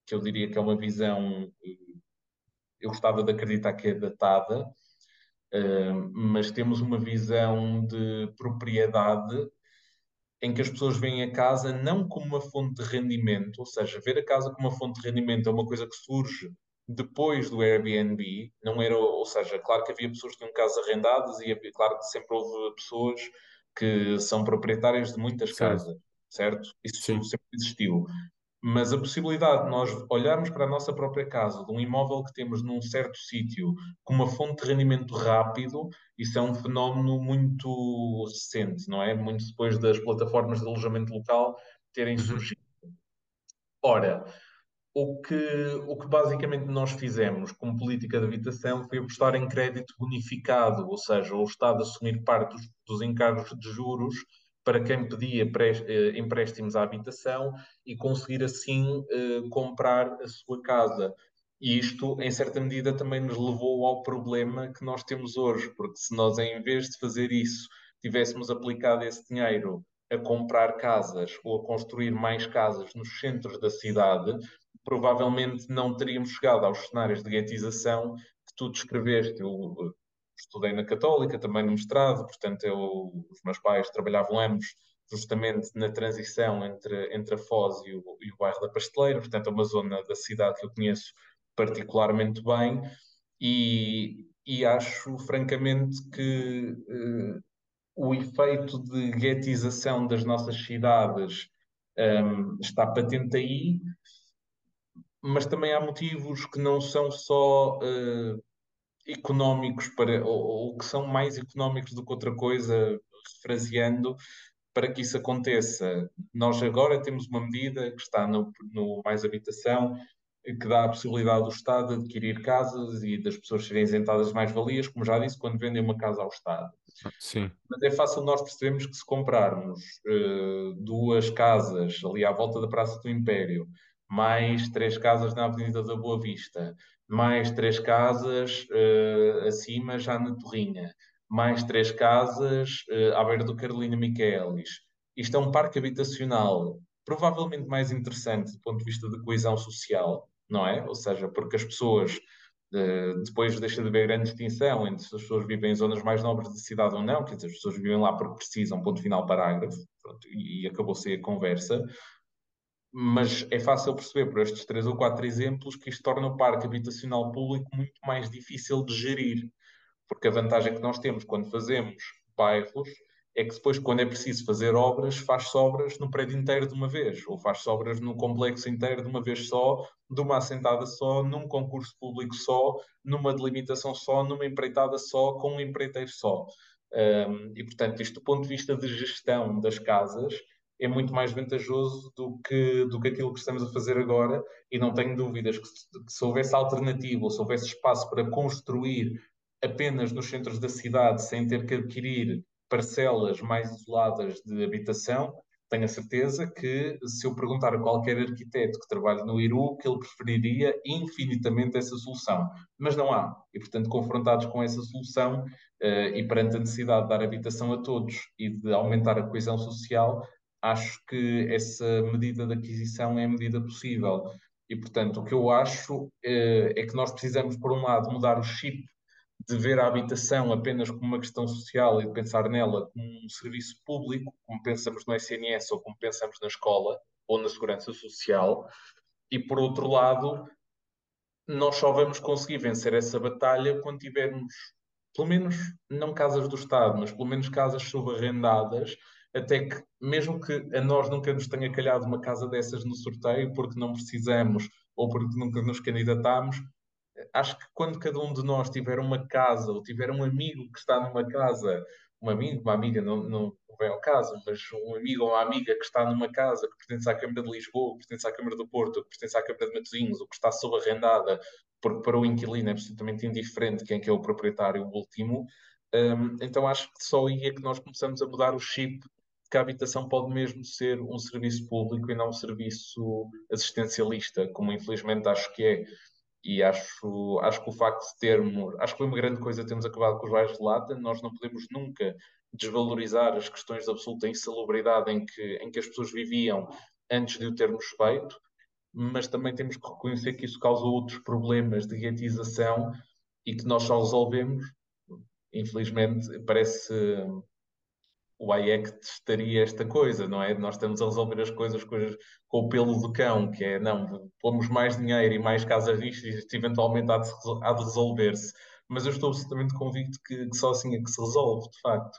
que eu diria que é uma visão, eu gostava de acreditar que é datada, mas temos uma visão de propriedade em que as pessoas veem a casa não como uma fonte de rendimento, ou seja, ver a casa como uma fonte de rendimento é uma coisa que surge depois do Airbnb, não era, ou seja, claro que havia pessoas que tinham casas arrendadas e havia, claro que sempre houve pessoas que são proprietárias de muitas casas, certo? Isso Sim. sempre existiu. Mas a possibilidade de nós olharmos para a nossa própria casa, de um imóvel que temos num certo sítio, com uma fonte de rendimento rápido, isso é um fenómeno muito recente, não é? Muito depois das plataformas de alojamento local terem uhum. surgido. Ora, o que, o que basicamente nós fizemos como política de habitação foi apostar em crédito bonificado, ou seja, o Estado assumir parte dos, dos encargos de juros para quem pedia eh, empréstimos à habitação e conseguir assim eh, comprar a sua casa. E isto, em certa medida, também nos levou ao problema que nós temos hoje, porque se nós, em vez de fazer isso, tivéssemos aplicado esse dinheiro a comprar casas ou a construir mais casas nos centros da cidade, provavelmente não teríamos chegado aos cenários de guetização que tu descreveste. Eu eh, estudei na Católica, também no mestrado, portanto, eu, os meus pais trabalhavam ambos justamente na transição entre, entre a Foz e o, e o bairro da Pasteleira, portanto, é uma zona da cidade que eu conheço particularmente bem, e, e acho, francamente, que uh, o efeito de guetização das nossas cidades um, ehm, está patente aí, mas também há motivos que não são só uh, económicos para, ou, ou, que são mais económicos do que outra coisa, refraseando, para que isso aconteça. Nós agora temos uma medida que está no, no Mais Habitação, que dá a possibilidade do Estado de adquirir casas e das pessoas serem isentadas de mais-valias, como já disse, quando vendem uma casa ao Estado. Sim. Mas é fácil nós percebermos que se comprarmos uh, duas casas ali à volta da Praça do Império, mais três casas na Avenida da Boa Vista, mais três casas uh, acima já na Torrinha, mais três casas uh, à beira do Carolina Michaelis. Isto é um parque habitacional provavelmente mais interessante do ponto de vista de coesão social, não é? Ou seja, porque as pessoas uh, depois deixa de haver grande distinção entre se as pessoas vivem em zonas mais nobres da cidade ou não, quer dizer, as pessoas vivem lá porque precisam, ponto final, parágrafo, pronto, e, e acabou-se a conversa mas é fácil perceber por estes três ou quatro exemplos que isto torna o parque habitacional público muito mais difícil de gerir, porque a vantagem que nós temos quando fazemos bairros é que depois, quando é preciso fazer obras, faz-se obras no prédio inteiro de uma vez, ou faz-se obras no complexo inteiro de uma vez só, de uma assentada só, num concurso público só, numa delimitação só, numa empreitada só, com um empreiteiro só. Um, e, portanto, isto do ponto de vista de gestão das casas é muito mais vantajoso do que, do que aquilo que estamos a fazer agora, e não tenho dúvidas que se, que se houvesse alternativa, ou se houvesse espaço para construir apenas nos centros da cidade, sem ter que adquirir parcelas mais isoladas de habitação, tenho a certeza que se eu perguntar a qualquer arquiteto que trabalhe no Iru, que ele preferiria infinitamente essa solução. Mas não há. E, portanto, confrontados com essa solução uh, e perante a necessidade de dar habitação a todos e de aumentar a coesão social, acho que essa medida de aquisição é a medida possível. E, portanto, o que eu acho uh, é que nós precisamos, por um lado, mudar o chip de ver a habitação apenas como uma questão social e de pensar nela como um serviço público, como pensamos no SNS ou como pensamos na escola ou na segurança social, e por outro lado, nós só vamos conseguir vencer essa batalha quando tivermos, pelo menos, não casas do Estado, mas pelo menos casas subarrendadas, até que, mesmo que a nós nunca nos tenha calhado uma casa dessas no sorteio, porque não precisamos ou porque nunca nos candidatámos, acho que quando cada um de nós tiver uma casa ou tiver um amigo que está numa casa, um amigo, uma amiga, não, não vem ao caso, mas um amigo ou uma amiga que está numa casa que pertence à Câmara de Lisboa, que pertence à Câmara do Porto, que pertence à Câmara de Matosinhos, ou que está subarrendada, porque para o inquilino é absolutamente indiferente quem é que é o proprietário último, um, então acho que só aí é que nós começamos a mudar o chip que a habitação pode mesmo ser um serviço público e não um serviço assistencialista, como infelizmente acho que é. E acho, acho que o facto de termos, acho que foi uma grande coisa termos acabado com os bairros de lata, nós não podemos nunca desvalorizar as questões de absoluta insalubridade em que, em que as pessoas viviam antes de o termos feito, mas também temos que reconhecer que isso causou outros problemas de guetização e que nós só resolvemos, infelizmente, parece o AIEC testaria esta coisa, não é? Nós estamos a resolver as coisas, coisas com o pelo do cão, que é, não, pomos mais dinheiro e mais casas disto e isto eventualmente há de, há de resolver-se. Mas eu estou absolutamente convicto que, que, só assim é que se resolve, de facto.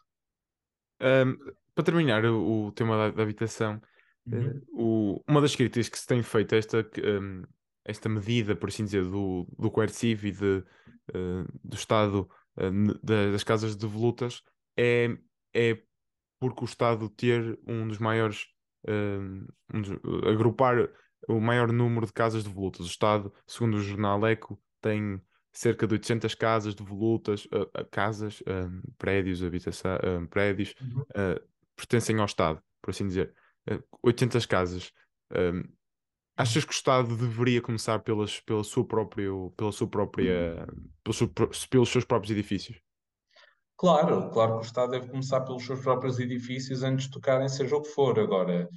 Um, para terminar o, o tema da, da habitação, uhum. uh, o, uma das críticas que se tem feito a esta, um, esta medida, por assim dizer, do, do coercivo e de, uh, do Estado uh, das casas devolutas é, é porque o Estado ter um dos maiores, uh, um dos, agrupar o maior número de casas devolutas. O Estado, segundo o jornal Eco, tem cerca de 800 casas devolutas, uh, casas, uh, prédios, habitação, prédios, uhum. pertencem ao Estado, por assim dizer. 800 casas. Achas que o Estado deveria começar pelas, pela sua própria, pela sua própria, pelos, pelos seus próprios edifícios? Claro, claro que o Estado deve começar pelos seus próprios edifícios antes de tocarem seja o que for. Agora,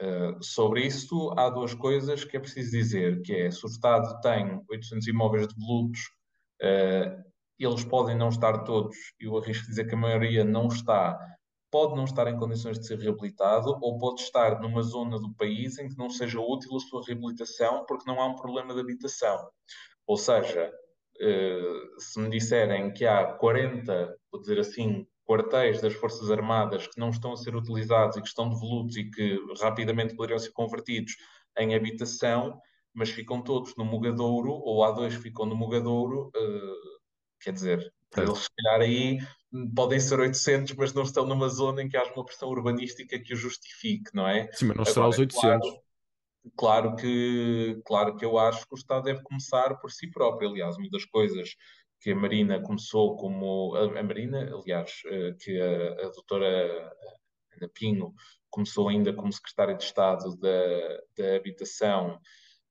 uh, sobre isso, há duas coisas que é preciso dizer, que é, se o Estado tem 800 imóveis devolutos, uh, eles podem não estar todos, e eu arrisco dizer que a maioria não está, pode não estar em condições de ser reabilitado, ou pode estar numa zona do país em que não seja útil a sua reabilitação, porque não há um problema de habitação. Ou seja, eh, se me disserem que há 40, vou dizer assim, quartéis das Forças Armadas que não estão a ser utilizados e que estão devolutos e que rapidamente poderiam ser convertidos em habitação, mas ficam todos no Mugadouro, ou há dois que ficam no Mugadouro, uh, quer dizer, eles se calhar aí podem ser 800, mas não estão numa zona em que haja uma pressão urbanística que o justifique, não é? Sim, mas não será os 800. Claro, Claro que, claro que eu acho que o Estado deve começar por si próprio. Aliás, uma das coisas que a Marina começou como. A, a Marina, aliás, eh, que a, a doutora Ana Pinho começou ainda como secretária de Estado da, da Habitação,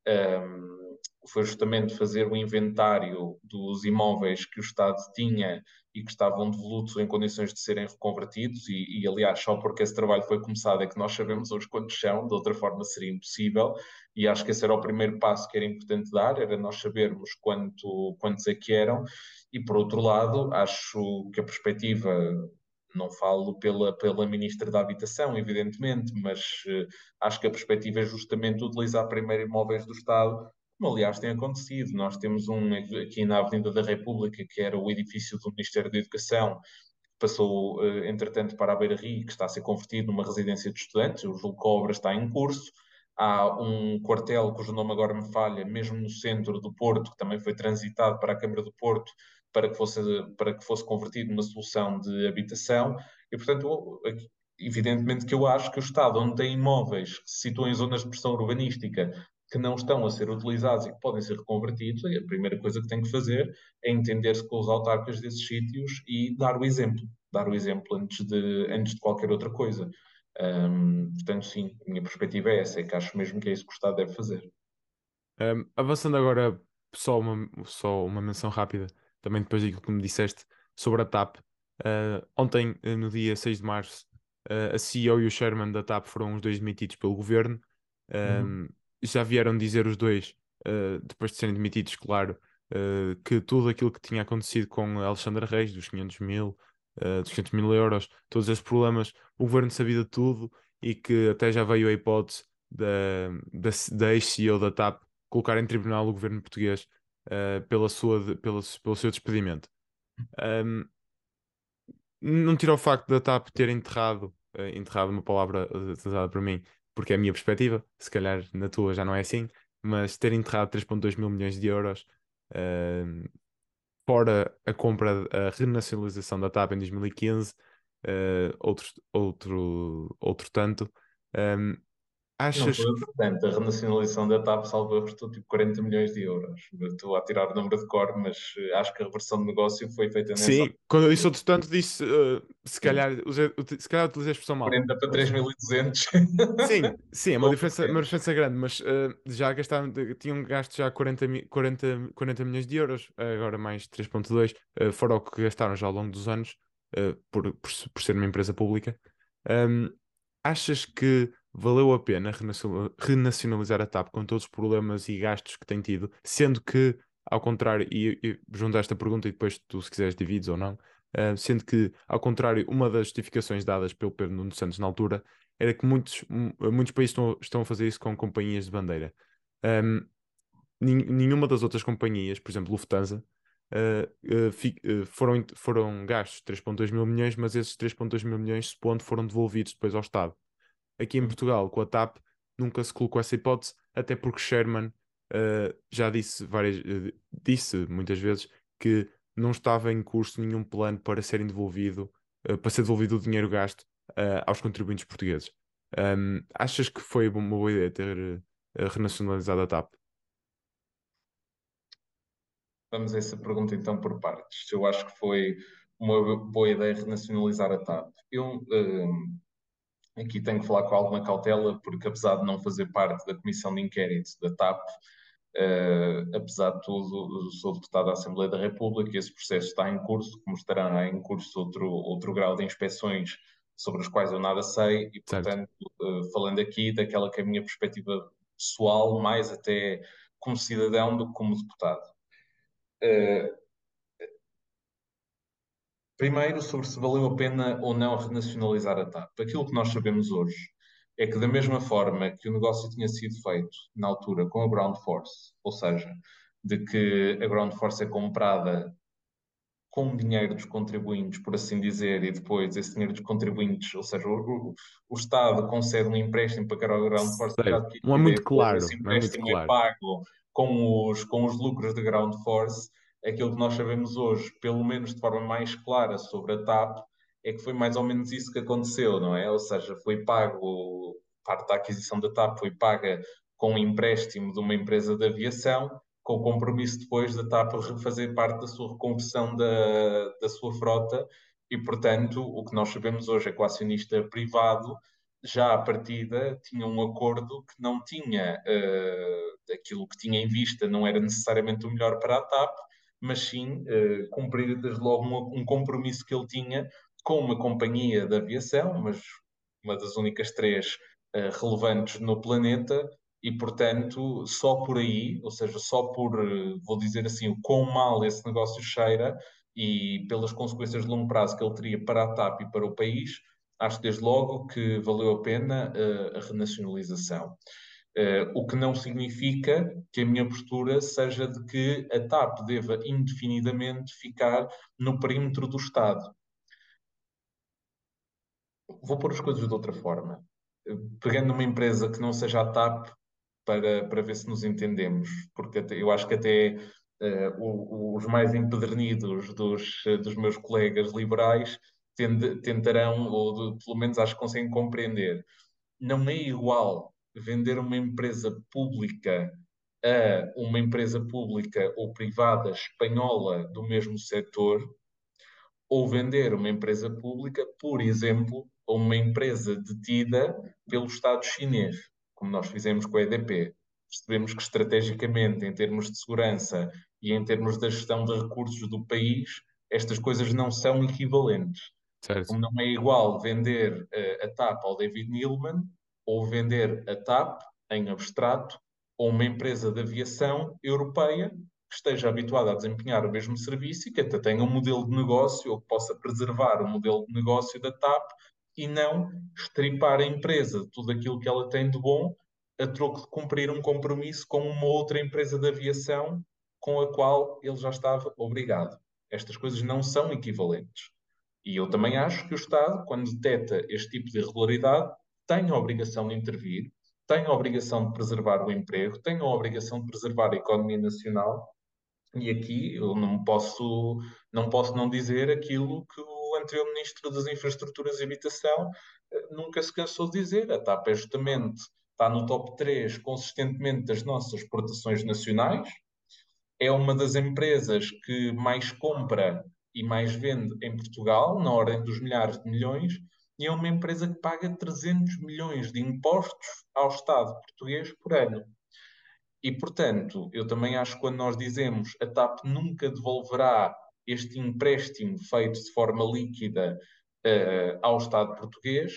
um, ehm, foi justamente fazer o inventário dos imóveis que o Estado tinha e que estavam devolutos ou em condições de serem reconvertidos, e, e, aliás, só porque esse trabalho foi começado é que nós sabemos hoje quantos são, de outra forma seria impossível, e acho que esse era o primeiro passo que era importante dar, era nós sabermos quanto, quantos é que eram, e por outro lado, acho que a perspectiva não falo pela, pela Ministra da Habitação, evidentemente, mas uh, acho que a perspectiva é justamente utilizar primeiro imóveis do Estado, como aliás tem acontecido. Nós temos um aqui na Avenida da República, que era o edifício do Ministério da Educação, passou, uh, entretanto, para a Beira Rio, que está a ser convertido numa residência de estudantes, o julgo Cobra está em curso. Há um quartel cujo nome agora me falha, mesmo no centro do Porto, que também foi transitado para a Câmara do Porto, para que fosse, para que fosse convertido numa solução de habitação. E, portanto, evidentemente que eu acho que o Estado, onde tem imóveis que se situam em zonas de pressão urbanística que não estão a ser utilizados e que podem ser reconvertidos, a primeira coisa que tem que fazer é entender-se com os autarcas desses sítios e dar o exemplo. Dar o exemplo antes de, antes de qualquer outra coisa. Um, portanto, sim, a minha perspectiva é essa, é que acho mesmo que é isso que o Estado deve fazer. Um, avançando agora, só uma, só uma menção rápida também depois daquilo que me disseste sobre a TAP. Uh, ontem, eh, no dia 6 de março, uh, a CEO e o chairman da TAP foram os dois demitidos pelo governo. Uhum. Já vieram dizer os dois, depois de serem demitidos, claro, que tudo aquilo que tinha acontecido com Alexandre Reis, dos 500 mil, dos 500 mil euros, todos esses problemas, o governo sabia de tudo e que até já veio a hipótese da, da, da ex-CEO da TAP colocar em tribunal o governo português uh, pela sua, pela, pelo seu despedimento. Um, não tira o facto da TAP ter enterrado, uh, enterrado uma palavra utilizada para mim, porque é a minha perspectiva, se calhar na tua já não é assim, mas ter enterrado 3,2 mil milhões de euros, uh, fora a compra, a renacionalização da TAP em 2015, uh, outro, outro, outro tanto. Um, Achas não, portanto, a renacionalização da TAP salvou custou tipo 40 milhões de euros. Estou a tirar o número de cor, mas eh, acho que a reversão de negócio foi feita nessa. Sim, quando eu disse outro tanto, disse uh, se, calhar, se calhar utilizei a expressão mal. 40 para 3.200. Sim, sim, é uma diferença, uma diferença grande, mas uh, já gastaram, tinham gasto já 40, 40, 40 milhões de euros, agora mais 3,2, uh, fora o que gastaram já ao longo dos anos, por, por, por, ser uma empresa pública. Um, achas que valeu a pena renacionalizar a TAP com todos os problemas e gastos que tem tido, sendo que, ao contrário, e, e junto a esta pergunta, e depois tu, se quiseres, divides ou não, uh, sendo que, ao contrário, uma das justificações dadas pelo Pedro Nuno Santos na altura era que muitos, muitos países estão, estão a fazer isso com companhias de bandeira. Um, nenhuma das outras companhias, por exemplo, Lufthansa, uh, uh, fi, foram, foram gastos 3,2 mil milhões, mas esses 3,2 mil milhões, supondo, foram devolvidos depois ao Estado. Aqui em Portugal, com a TAP, nunca se colocou essa hipótese, até porque Sherman uh, já disse várias, uh, disse muitas vezes que não estava em curso nenhum plano para serem devolvido, uh, para ser devolvido o dinheiro gasto aos contribuintes portugueses. Um, achas que foi uma boa ideia ter renacionalizado a TAP? Vamos a essa pergunta então por partes. Eu acho que foi uma boa ideia renacionalizar a TAP. Eu, Aqui tenho que falar com alguma cautela, porque apesar de não fazer parte da comissão de inquérito da TAP, uh, apesar de tudo, sou deputado da Assembleia da República e esse processo está em curso, como estará em curso outro, outro grau de inspeções sobre os quais eu nada sei, e portanto, uh, falando aqui daquela que é a minha perspectiva pessoal, mais até como cidadão do que como deputado. Uh, Primeiro, sobre se valeu a pena ou não renacionalizar a TAP. Aquilo que nós sabemos hoje é que, da mesma forma que o negócio tinha sido feito na altura com a Ground Force, ou seja, de que a Ground Force é comprada com dinheiro dos contribuintes, por assim dizer, e depois esse dinheiro dos contribuintes, ou seja, o, o Estado concede um empréstimo para a Ground Force. Não é muito claro. Esse empréstimo é, muito claro. é pago com os, com os lucros da Ground Force aquilo que nós sabemos hoje, pelo menos de forma mais clara sobre a TAP, é que foi mais ou menos isso que aconteceu, não é? Ou seja, foi pago, parte da aquisição da TAP foi paga com um empréstimo de uma empresa de aviação, com o compromisso depois da TAP refazer parte da sua reconversão da, da sua frota, e portanto, o que nós sabemos hoje é que o acionista privado já à partida tinha um acordo que não tinha uh, aquilo que tinha em vista, não era necessariamente o melhor para a TAP, mas sim uh, cumprir desde logo um, um, compromisso que ele tinha com uma companhia de aviação, mas uma das únicas três uh, relevantes no planeta, e portanto, só por aí, ou seja, só por, uh, vou dizer assim, o quão mal esse negócio cheira, e pelas consequências de longo prazo que ele teria para a TAP e para o país, acho desde logo que valeu a pena uh, a renacionalização. Uh, o que não significa que a minha postura seja de que a TAP deva indefinidamente ficar no perímetro do Estado. Vou pôr as coisas de outra forma. Pegando numa empresa que não seja a TAP, para, para ver se nos entendemos, porque até, eu acho que até uh, os mais empedernidos dos, dos meus colegas liberais tende, tentarão, ou de, pelo menos acho que conseguem compreender. Não é igual vender uma empresa pública a uma empresa pública ou privada espanhola do mesmo setor, ou vender uma empresa pública, por exemplo, a uma empresa detida pelo Estado chinês, como nós fizemos com a EDP. Percebemos que estrategicamente, em termos de segurança e em termos da gestão de recursos do país, estas coisas não são equivalentes. Certo. Como não é igual vender uh, a TAP ao David Neilman ou vender a TAP em abstrato a uma empresa de aviação europeia que esteja habituada a desempenhar o mesmo serviço e que até tenha um modelo de negócio ou que possa preservar o modelo de negócio da TAP e não estripar a empresa tudo aquilo que ela tem de bom a troco de cumprir um compromisso com uma outra empresa de aviação com a qual ele já estava obrigado. Estas coisas não são equivalentes. E eu também acho que o Estado, quando detecta este tipo de irregularidade, tem a obrigação de intervir, tem a obrigação de preservar o emprego, tem a obrigação de preservar a economia nacional. E aqui eu não posso não, posso não dizer aquilo que o anterior Ministro das Infraestruturas e Habitação eh, nunca se cansou de dizer. A TAP é justamente, está no top 3 consistentemente das nossas exportações nacionais, é uma das empresas que mais compra e mais vende em Portugal, na ordem dos milhares de milhões, e é uma empresa que paga 300 milhões de impostos ao Estado português por ano. E, portanto, eu também acho que quando nós dizemos a TAP nunca devolverá este empréstimo feito de forma líquida uh, ao Estado português,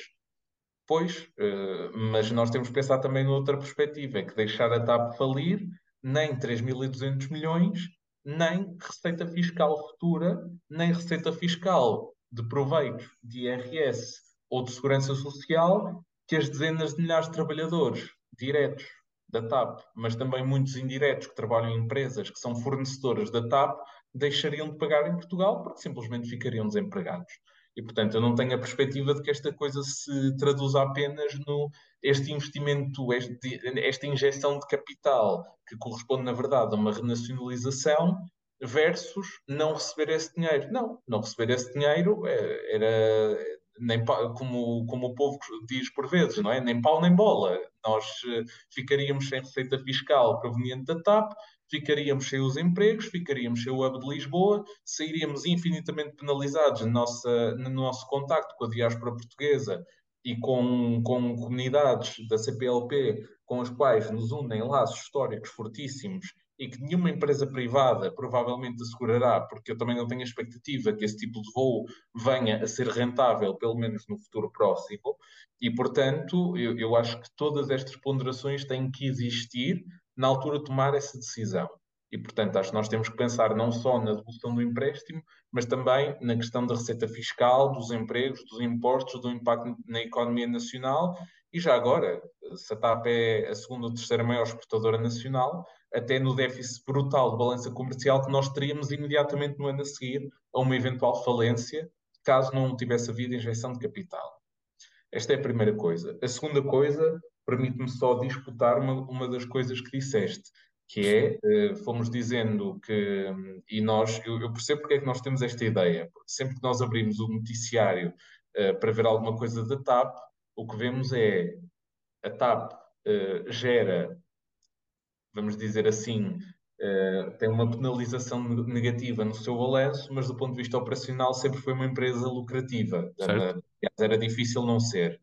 pois, uh, mas nós temos que pensar também noutra perspectiva, é que deixar a TAP falir, nem 3.200 milhões, nem receita fiscal futura, nem receita fiscal de proveitos de IRS ou de segurança social que as dezenas de milhares de trabalhadores diretos da TAP, mas também muitos indiretos que trabalham em empresas que são fornecedoras da TAP, deixariam de pagar em Portugal porque simplesmente ficariam desempregados. E, portanto, eu não tenho a perspectiva de que esta coisa se traduza apenas no este investimento, este, esta injeção de capital, que corresponde, na verdade, a uma renacionalização, versus não receber esse dinheiro. Não, não receber esse dinheiro é, era nem como, como o povo diz por vezes, não é? Nem pau nem bola. Nós eh, ficaríamos sem receita fiscal proveniente da TAP, ficaríamos sem os empregos, ficaríamos sem o Hub de Lisboa, sairíamos infinitamente penalizados no nosso, no nosso contacto com a diáspora portuguesa e com, com comunidades da CPLP com as quais nos unem laços históricos fortíssimos e que nenhuma empresa privada provavelmente assegurará, porque eu também não tenho a expectativa que esse tipo de voo venha a ser rentável, pelo menos no futuro próximo, e portanto eu, eu acho que todas estas ponderações têm que existir na altura de tomar essa decisão. E, portanto, acho que nós temos que pensar não só na devolução do empréstimo, mas também na questão da receita fiscal, dos empregos, dos impostos, do impacto na economia nacional. E já agora, se a TAP é a segunda ou terceira maior exportadora nacional, até no déficit brutal de balança comercial que nós teríamos imediatamente no ano a seguir a uma eventual falência, caso não tivesse havido injeção de capital. Esta é a primeira coisa. A segunda coisa, permite-me só disputar uma, uma das coisas que disseste, que é, uh, fomos dizendo que, e nós, eu, percebo porque é que nós temos esta ideia, porque sempre que nós abrimos o noticiário uh, para ver alguma coisa da TAP, o que vemos é a TAP uh, gera, vamos dizer assim, tem uma penalização negativa no seu balanço, mas do ponto de vista operacional sempre foi uma empresa lucrativa. Era, era difícil não ser.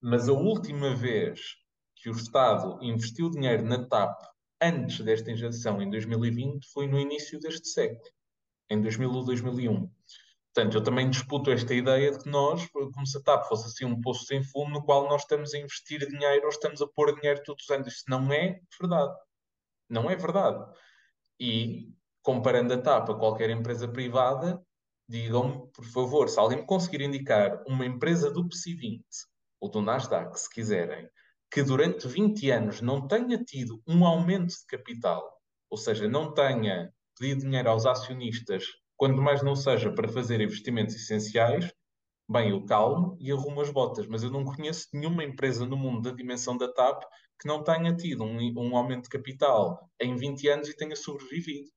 Mas a última vez que o Estado investiu dinheiro na TAP antes desta injeção, em 2020, foi no início deste século, em 2000 ou 2001. Portanto, eu também disputo esta ideia de que nós, como se a TAP fosse assim um poço sem fundo no qual nós estamos a investir dinheiro ou estamos a pôr dinheiro todos os anos. Isso não é verdade. Não é verdade. E comparando a TAP a qualquer empresa privada, digam-me, por favor, se alguém me conseguir indicar uma empresa do PSI 20 ou do Nasdaq, se quiserem, que durante 20 anos não tenha tido um aumento de capital, ou seja, não tenha pedido dinheiro aos acionistas, quando mais não seja para fazer investimentos essenciais, bem, eu calmo e arrumo as botas. Mas eu não conheço nenhuma empresa no mundo da dimensão da TAP que não tenha tido um, um aumento de capital em 20 anos e tenha sobrevivido.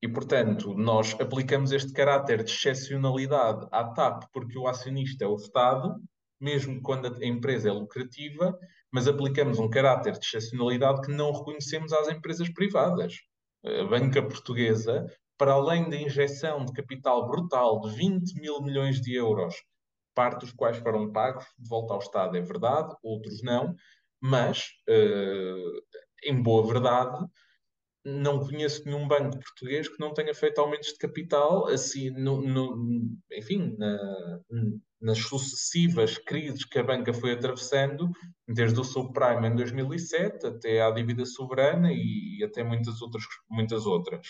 E, portanto, nós aplicamos este caráter de excepcionalidade à TAP porque o acionista é o Estado, mesmo quando a empresa é lucrativa, mas aplicamos um caráter de excepcionalidade que não reconhecemos às empresas privadas. A banca portuguesa, para além da injeção de capital brutal de 20 mil milhões de euros, parte dos quais foram pagos de volta ao Estado, é verdade, outros não, mas, uh, em boa verdade, não conheço nenhum banco português que não tenha feito aumentos de capital, assim, no, no, enfim, na, nas sucessivas crises que a banca foi atravessando, desde o subprime em 2007 até à dívida soberana e, e até muitas outras, muitas outras.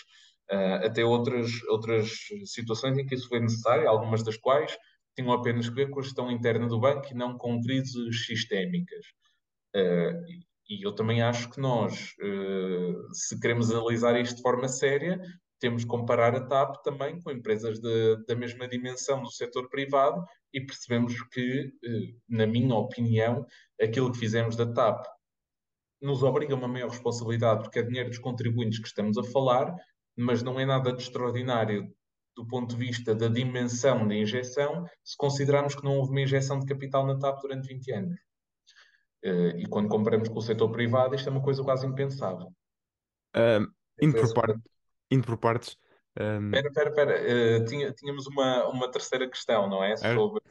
Uh, até outras, outras situações em que isso foi necessário, algumas das quais tinham apenas que ver com a gestão interna do banco e não com crises sistémicas. Uh, e eu também acho que nós, uh, se queremos analisar isto de forma séria, temos que comparar a TAP também com empresas de, da mesma dimensão do setor privado e percebemos que, uh, na minha opinião, aquilo que fizemos da TAP nos obriga a uma maior responsabilidade, porque é dinheiro dos contribuintes que estamos a falar, mas não é nada de extraordinário do ponto de vista da dimensão da injeção, se considerarmos que não houve uma injeção de capital na TAP durante 20 anos. Uh, e quando comparamos com o setor privado, isto é uma coisa quase impensável. Uh, indo, por parte, indo por partes. Um... Espera, espera, espera. Uh, tinha, tínhamos uma, uma terceira questão, não é? Sobre,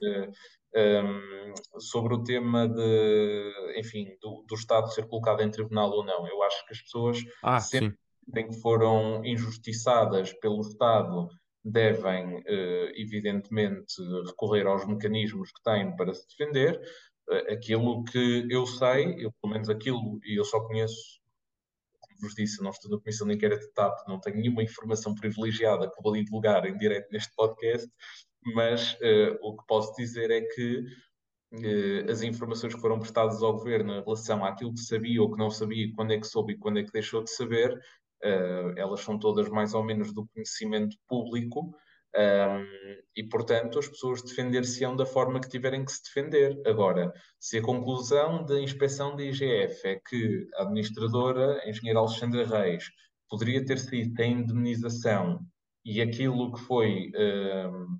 um, sobre o tema de, enfim, do, do Estado ser colocado em tribunal ou não. Eu acho que as pessoas ah, sempre que foram injustiçadas pelo Estado devem, uh, evidentemente, recorrer aos mecanismos que têm para se defender. Aquilo que eu sei, eu, pelo menos aquilo, e eu só conheço, como vos disse, não estou na Comissão de Inquérito de TAP, não tenho nenhuma informação privilegiada que vou divulgar em direto neste podcast, mas uh, o que posso dizer é que uh, as informações que foram prestadas ao Governo em relação àquilo que sabia ou que não sabia, quando é que soube e quando é que deixou de saber, uh, elas são todas mais ou menos do conhecimento público, um, e, portanto, as pessoas defender-se-ão da forma que tiverem que se defender. Agora, se a conclusão da inspeção da IGF é que a administradora, a engenheira Alexandra Reis, poderia ter sido a indemnização e aquilo que foi, um,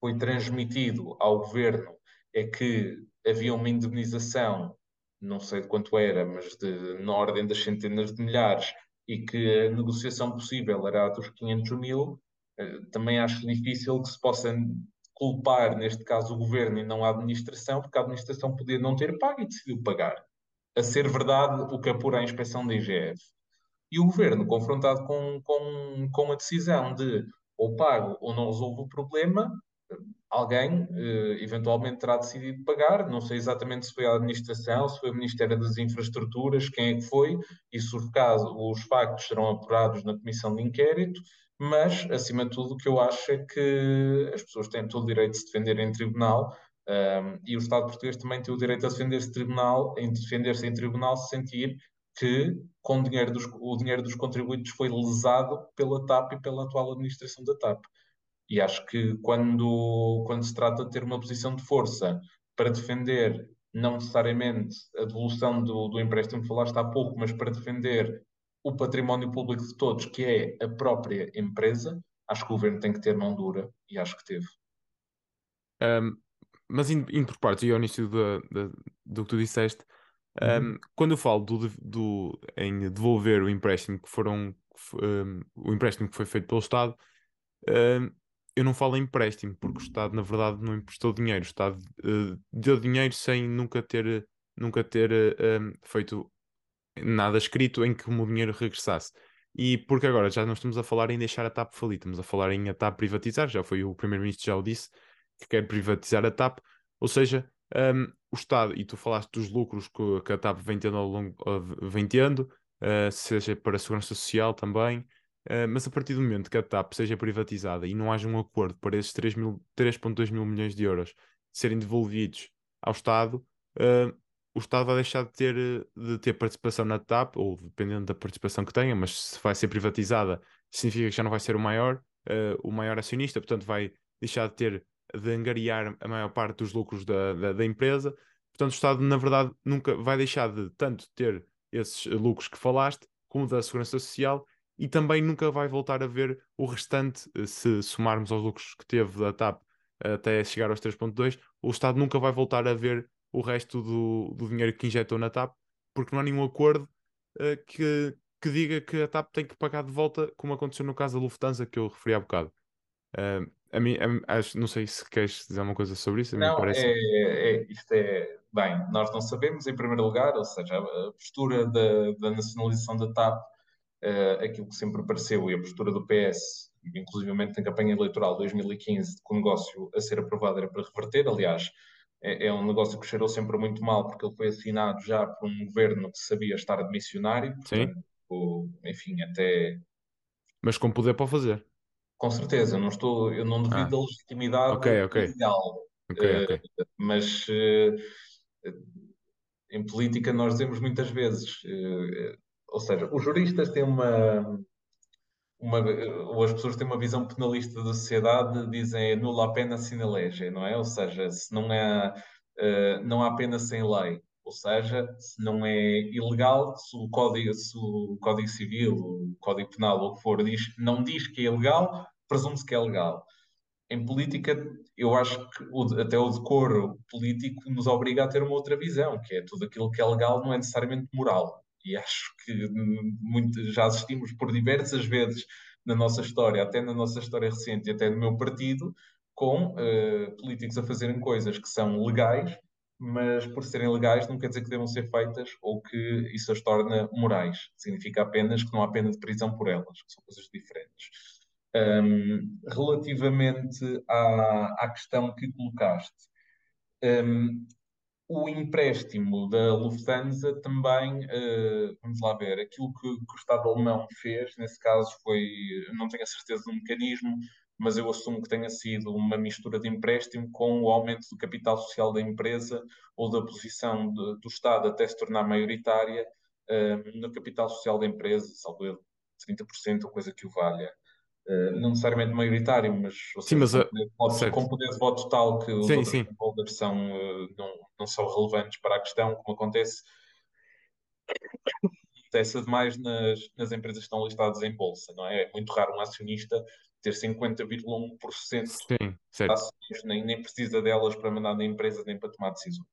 foi transmitido ao governo é que havia uma indemnização, não sei de quanto era, mas de, na ordem das centenas de milhares, e que a negociação possível era a dos 500 mil, também acho difícil que se possa culpar, neste caso, o governo e não a administração, porque a administração podia não ter pago e decidiu pagar. A ser verdade o que apura a inspeção da IGF. E o governo, confrontado com, com, com a decisão de ou pago ou não resolvo o problema, alguém eh, eventualmente terá decidido pagar. Não sei exatamente se foi a administração, se foi o Ministério das Infraestruturas, quem é que foi, se os, casos, os factos serão apurados na comissão de inquérito mas, acima de tudo, o que eu acho é que as pessoas têm todo o direito de se defender em tribunal um, e o Estado português também tem o direito a defender-se tribunal, em defender-se em tribunal se sentir que com o dinheiro, dos, o dinheiro dos contribuintes foi lesado pela TAP e pela atual administração da TAP. E acho que quando, quando se trata de ter uma posição de força para defender não necessariamente a devolução do, do empréstimo que falaste há pouco, mas para defender o património público de todos, que é a própria empresa, acho que o governo tem que ter mão dura e acho que teve. Um, mas indo, indo, por partes, e ao início do, do, do que tu disseste, um, uhum. quando eu falo do, do, em devolver o empréstimo que foram um, o empréstimo que foi feito pelo Estado, eu não falo em empréstimo, porque o Estado, na verdade, não emprestou dinheiro. O Estado uh, deu dinheiro sem nunca ter, nunca ter uh, feito nada escrito em que o dinheiro regressasse. E porque agora já não estamos a falar em deixar a TAP falir, estamos a falar em a TAP privatizar, já foi o Primeiro-Ministro já o disse, que quer privatizar a TAP, ou seja, um, o Estado, e tu falaste dos lucros que, que a TAP vem tendo ao longo, vem tendo, uh, seja para a Segurança Social também. Uh, mas a partir do momento que a TAP seja privatizada e não haja um acordo para esses 3,2 mil milhões de euros serem devolvidos ao Estado, uh, o Estado vai deixar de ter, de ter participação na TAP, ou dependendo da participação que tenha, mas se vai ser privatizada, significa que já não vai ser o maior, uh, o maior acionista, portanto vai deixar de ter de angariar a maior parte dos lucros da, da, da, empresa. Portanto, o Estado, na verdade, nunca vai deixar de tanto ter esses lucros que falaste, como da Segurança Social, e também nunca vai voltar a ver o restante, eh, se somarmos aos lucros que teve da TAP até chegar aos 3.2, o Estado nunca vai voltar a ver o resto do, do dinheiro que injetou na TAP, porque não há nenhum acordo uh, que, que diga que a TAP tem que pagar de volta, como aconteceu no caso da Lufthansa, que eu referi há bocado. Uh, a mim, a, não sei se queres dizer uma coisa sobre isso. A não, parece... é, é, isto é. Bem, nós não sabemos, em primeiro lugar, ou seja, a postura da, da nacionalização da TAP, uh, aquilo que sempre apareceu, e a postura do PS, inclusive na campanha eleitoral de 2015, que o negócio a ser aprovado era para reverter. Aliás, é, é, um negócio que cheirou sempre muito mal, porque ele foi assinado já por um governo que sabia estar de missionário. Portanto, Sim. enfim, até. Mas com poder para fazer. Com certeza, não estou, eu não duvido ah. da legitimidade okay, okay. legal. Okay, okay. Uh, mas uh, em política nós dizemos muitas vezes, uh, ou seja, os juristas têm uma, uma, ou as pessoas têm uma visão penalista da sociedade, dizem nula a pena sine lege, não é? Ou seja, se não há, não há pena sem lei. Ou seja, se não é ilegal, se o Código, se o código Civil, o Código Penal ou o que for, diz, não diz que é ilegal, presume-se que é legal. Em política, eu acho que o, até o decoro político nos obriga a ter uma outra visão, que é tudo aquilo que é legal não é necessariamente moral. E acho que muito, já assistimos por diversas vezes na nossa história, até na nossa história recente e até no meu partido, com uh, políticos a fazerem coisas que são legais, mas por serem legais não quer dizer que devam ser feitas ou que isso as torna morais. Significa apenas que não há pena de prisão por elas, que são coisas diferentes. Um, relativamente à, à, questão que colocaste, um, o empréstimo da Lufthansa também, uh, vamos lá ver, aquilo que, que, o Estado alemão fez, nesse caso foi, não tenho a certeza do mecanismo, mas eu assumo que tenha sido uma mistura de empréstimo com o aumento do capital social da empresa ou da posição de, do Estado até se tornar maioritária uh, no capital social da empresa, salvo 30% ou coisa que o valha. Uh, não necessariamente maioritário, mas, sim, mas com, poder, voto, com poder de voto tal que os sim, outros sim. são, uh, não, não são relevantes para a questão, como acontece acontece demais nas, nas empresas que estão listadas em bolsa, não é? É muito raro um acionista ter 50,1% de ações, nem, nem precisa delas para mandar na empresa nem para tomar decisões.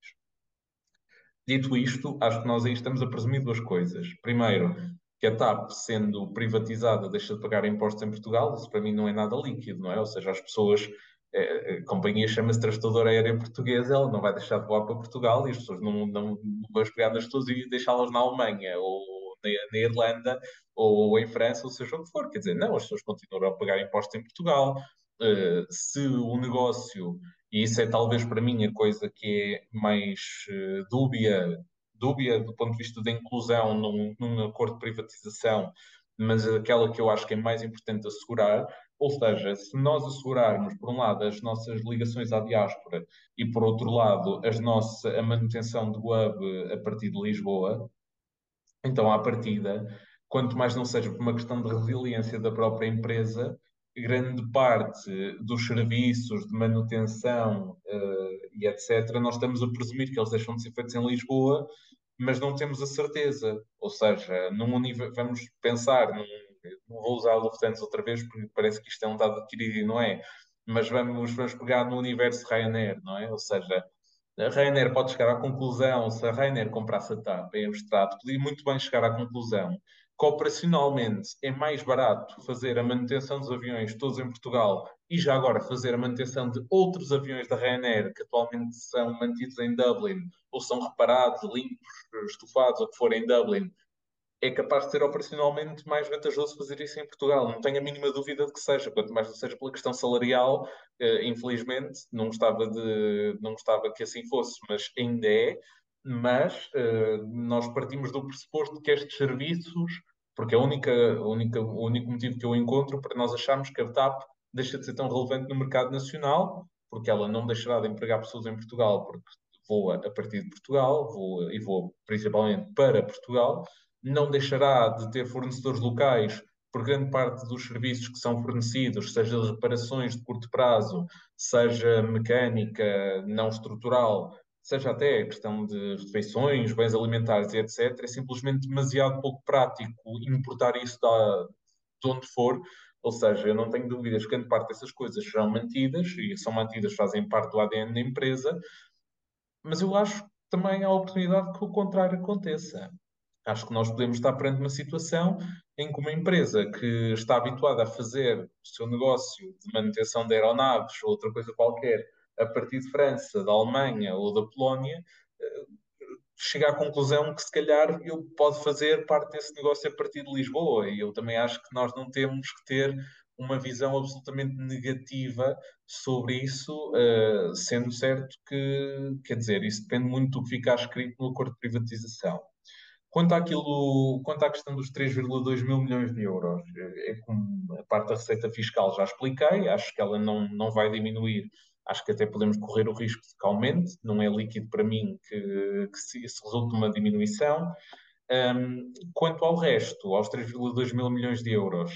Dito isto, acho que nós aí estamos a presumir duas coisas. Primeiro, que a TAP, sendo privatizada, deixa de pagar impostos em Portugal, isso para mim não é nada líquido, não é? Ou seja, as pessoas, é, a companhia chama-se Transportadora Aérea Portuguesa, ela não vai deixar de voar para Portugal e as pessoas não, não, não vão pegar nas pessoas e deixá-las na Alemanha ou na, na, Irlanda ou em França, ou seja o que for. Quer dizer, não, as pessoas continuarão a pagar impostos em Portugal. Uh, se o negócio, e isso é talvez para mim a coisa que é mais uh, dúbia dúbia do ponto de vista da inclusão num, num acordo de privatização, mas aquela que eu acho que é mais importante assegurar, ou seja, se nós assegurarmos, por um lado, as nossas ligações à diáspora e, por outro lado, as nossa, a manutenção do hub a partir de Lisboa, então, à partida, quanto mais não seja por uma questão de resiliência da própria empresa, grande parte dos serviços de manutenção uh, e etc., nós estamos a presumir que eles deixam de ser feitos em Lisboa mas não temos a certeza. Ou seja, num vamos pensar, num, não vou usar a Lufthansa outra vez porque parece que isto é um dado adquirido e não é, mas vamos, vamos pegar no universo Ryanair, não é? Ou seja, a Ryanair pode chegar à conclusão, se a Ryanair comprasse a TAP em abstrato, podia muito bem chegar à conclusão que operacionalmente é mais barato fazer a manutenção dos aviões todos em Portugal e já agora fazer a manutenção de outros aviões da Ryanair que atualmente são mantidos em Dublin ou são reparados, limpos, estufados, ou que for em Dublin, é capaz de ser operacionalmente mais vantajoso fazer isso em Portugal. Não tenho a mínima dúvida de que seja, quanto mais não seja pela questão salarial, eh, infelizmente, não gostava, de, não gostava que assim fosse, mas ainda é. mas uh, nós partimos do pressuposto que estes serviços, porque a única, a única, o único motivo que eu encontro para nós acharmos que a TAP deixa de ser tão relevante no mercado nacional, porque ela não deixará de empregar pessoas em Portugal, porque voa a partir de Portugal, voa, e voa principalmente para Portugal, não deixará de ter fornecedores locais por grande parte dos serviços que são fornecidos, seja reparações de curto prazo, seja mecânica não estrutural, seja até questão de refeições, bens alimentares e etc., é simplesmente demasiado pouco prático importar isso da, de onde for. Ou seja, eu não tenho dúvidas que grande parte dessas coisas serão mantidas e são mantidas, fazem parte do ADN da empresa, mas eu acho que também há a oportunidade que o contrário aconteça. Acho que nós podemos estar perante uma situação em que uma empresa que está habituada a fazer o seu negócio de manutenção de aeronaves ou outra coisa qualquer a partir de França, da Alemanha ou da Polónia, eh, chega à conclusão que se calhar eu pode fazer parte desse negócio a partir de Lisboa. E eu também acho que nós não temos que ter uma visão absolutamente negativa sobre isso, uh, sendo certo que, quer dizer, isso depende muito do que ficar escrito no acordo de privatização. Quanto àquilo, quanto à questão dos 3,2 mil milhões de euros, é, é como a parte da receita fiscal já expliquei, acho que ela não, não vai diminuir, acho que até podemos correr o risco de que aumente, não é líquido para mim que, que se, se resulte uma diminuição. Um, quanto ao resto, aos 3,2 mil milhões de euros,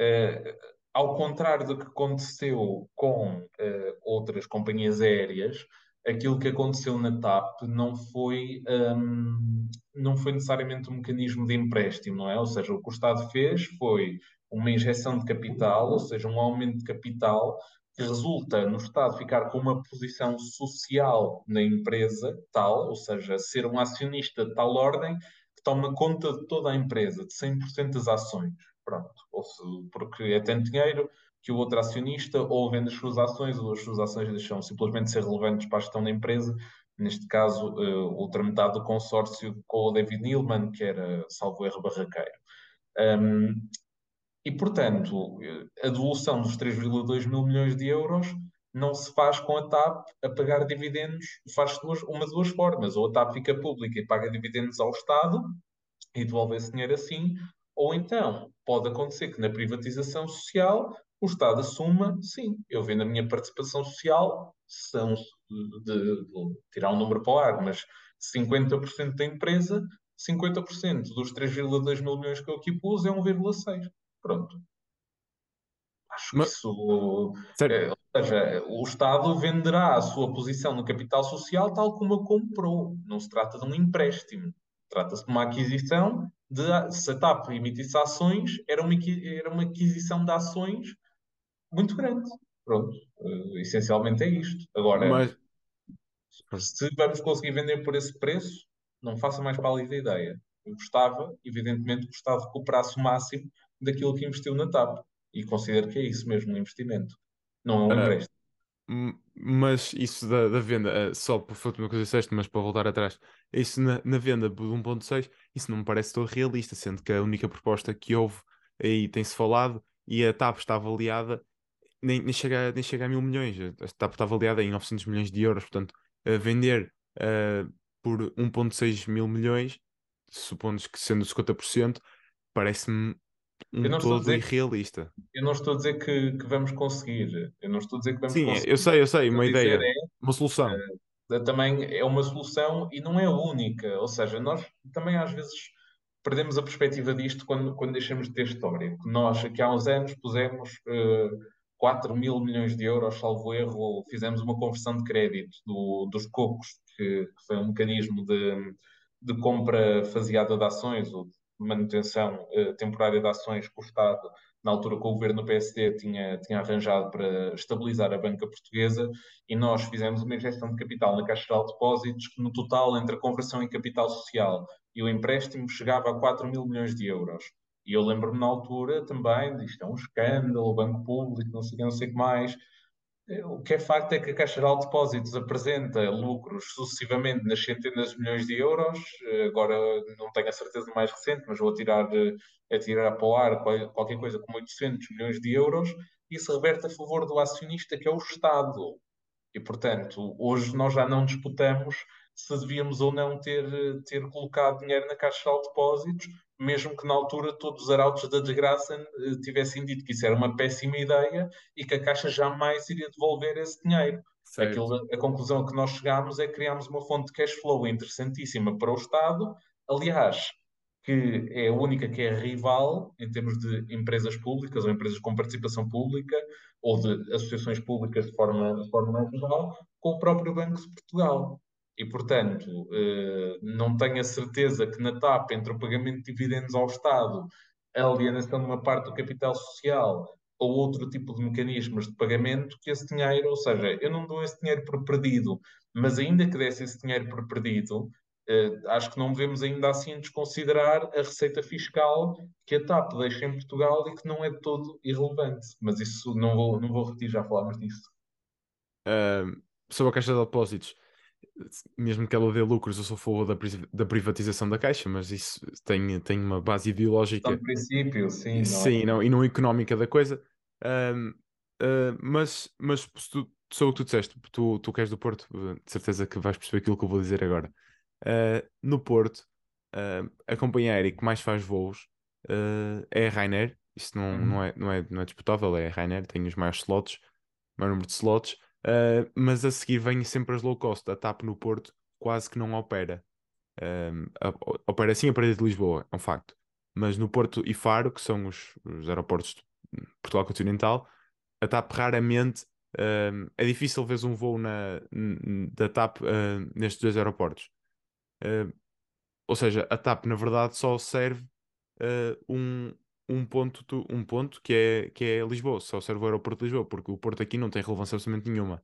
uh, ao contrário do que aconteceu com uh, outras companhias aéreas, aquilo que aconteceu na TAP não foi, um, não foi necessariamente um mecanismo de empréstimo, não é? Ou seja, o que o Estado fez foi uma injeção de capital, ou seja, um aumento de capital que resulta no Estado ficar com uma posição social na empresa tal, ou seja, ser um acionista de tal ordem que toma conta de toda a empresa, de 100% das ações. Pronto. Ou se, porque é tanto dinheiro que o outro acionista ou vende as suas ações ou as suas ações deixam simplesmente ser relevantes para a gestão da empresa. Neste caso, uh, outra metade do consórcio com o David Neilman, que era, salvo erro, barraqueiro. Um, e, portanto, a devolução dos 3,2 mil milhões de euros não se faz com a TAP a pagar dividendos, faz duas, uma de duas formas. Ou a TAP fica pública e paga dividendos ao Estado e devolve esse dinheiro assim, ou então pode acontecer que na privatização social o Estado assuma, sim, eu vendo a minha participação social, são de, de, de tirar um número para o ar, mas 50% da empresa, 50% dos 3,2 mil milhões que eu aqui pus é 1,6. Pronto. Acho mas, que isso. É, ou seja, o Estado venderá a sua posição no capital social tal como a comprou. Não se trata de um empréstimo. Trata-se de uma aquisição de. Se a TAP emitisse ações, era uma, era uma aquisição de ações muito grande. Pronto, uh, essencialmente é isto. Agora, Mas... se vamos conseguir vender por esse preço, não faça mais pálida ideia. Eu gostava, evidentemente, que o Estado recuperasse o máximo daquilo que investiu na TAP. E considero que é isso mesmo, um investimento. Não é um uh, empréstimo. Mas isso da, da venda, uh, só por foi uma coisa disseste, mas para voltar atrás, isso na, na venda de 1.6, isso não me parece tão realista, sendo que a única proposta que houve aí tem-se falado e a TAP está avaliada nem, nem, chega, nem chega a mil milhões, está, está avaliada em 900 milhões de euros, portanto, vender uh, por 1,6 mil milhões, supondo que sendo 50%, parece-me um todo dizer, irrealista. Eu não estou a dizer que, que, vamos conseguir, eu não estou a dizer que vamos Sim, conseguir. eu sei, eu sei, uma ideia, é, uma solução. Uh, também é uma solução e não é única, ou seja, nós também às vezes perdemos a perspectiva disto quando, quando deixamos de ter história. Nós, aqui há uns anos, pusemos uh, 4 mil milhões de euros, salvo erro, fizemos uma conversão de crédito do, dos cocos, que, que, foi um mecanismo de, de compra faseada de ações ou de manutenção eh, temporária de ações que o Estado, na altura que o governo do PSD tinha, tinha arranjado para estabilizar a banca portuguesa, e nós fizemos uma injeção de capital na Caixa de Depósitos, que no total, entre a conversão em capital social e o empréstimo, chegava a 4 mil milhões de euros. E eu lembro-me na altura também, isto é um escândalo, banco público, não sei, não sei o que mais. O que é facto é que a Caixa Geral de Depósitos apresenta lucros sucessivamente nas centenas de milhões de euros. Agora não tenho a certeza mais recente, mas vou tirar, a tirar para o ar qualquer coisa como 800 milhões de euros. Isso reverte a favor do acionista, que é o Estado. E, portanto, hoje nós já não disputamos se devíamos ou não ter, ter colocado dinheiro na caixa de depósitos, mesmo que na altura todos os arautos da desgraça eh, tivessem dito que isso era uma péssima ideia e que a Caixa jamais iria devolver esse dinheiro. Aquilo, a conclusão que nós chegámos é que criámos uma fonte de cash flow interessantíssima para o Estado, aliás, que é a única que é rival em termos de empresas públicas ou empresas com participação pública ou de associações públicas de forma, de forma geral, com o próprio Banco de Portugal. E, portanto, eh, não tenho a certeza que na TAP, entre o pagamento de dividendos ao Estado, a alienação de uma parte do capital social ou outro tipo de mecanismos de pagamento, que esse dinheiro, ou seja, eu não dou esse dinheiro por perdido, mas ainda que desse esse dinheiro por perdido, eh, acho que não devemos ainda assim desconsiderar a receita fiscal que a TAP deixa em Portugal e que não é de todo irrelevante. Mas isso não vou, não vou repetir, já falámos disso. Sobre a caixa de depósitos, mesmo que ela dê lucros, eu sou a favor da, da privatização da Caixa, mas isso tem, tem uma base ideológica. São princípio, sim. Não sim, é? não, e não económica da coisa. Uh, uh, mas, mas tu, sobre o que tu disseste, tu, tu queres do Porto, de certeza que vais perceber aquilo que eu vou dizer agora. Uh, no Porto, a companhia aérea que mais faz voos é a Ryanair. Isso não, uhum. não, é, não, é, não é disputável, é a Ryanair, tem os maiores slots, maior número de slots. Uh, mas a seguir vêm sempre as low cost. A TAP no Porto quase que não opera. A, opera sim a parede de Lisboa, é um facto. Mas no Porto e Faro, que são os, os aeroportos de Portugal continental, a TAP raramente um, é difícil ver um voo na, da TAP uh, nestes dois aeroportos. Uh, ou seja, a TAP na verdade só serve uh, um, um ponto, um ponto que, é, que é Lisboa, só serve o aeroporto de Lisboa, porque o Porto aqui não tem relevância absolutamente nenhuma.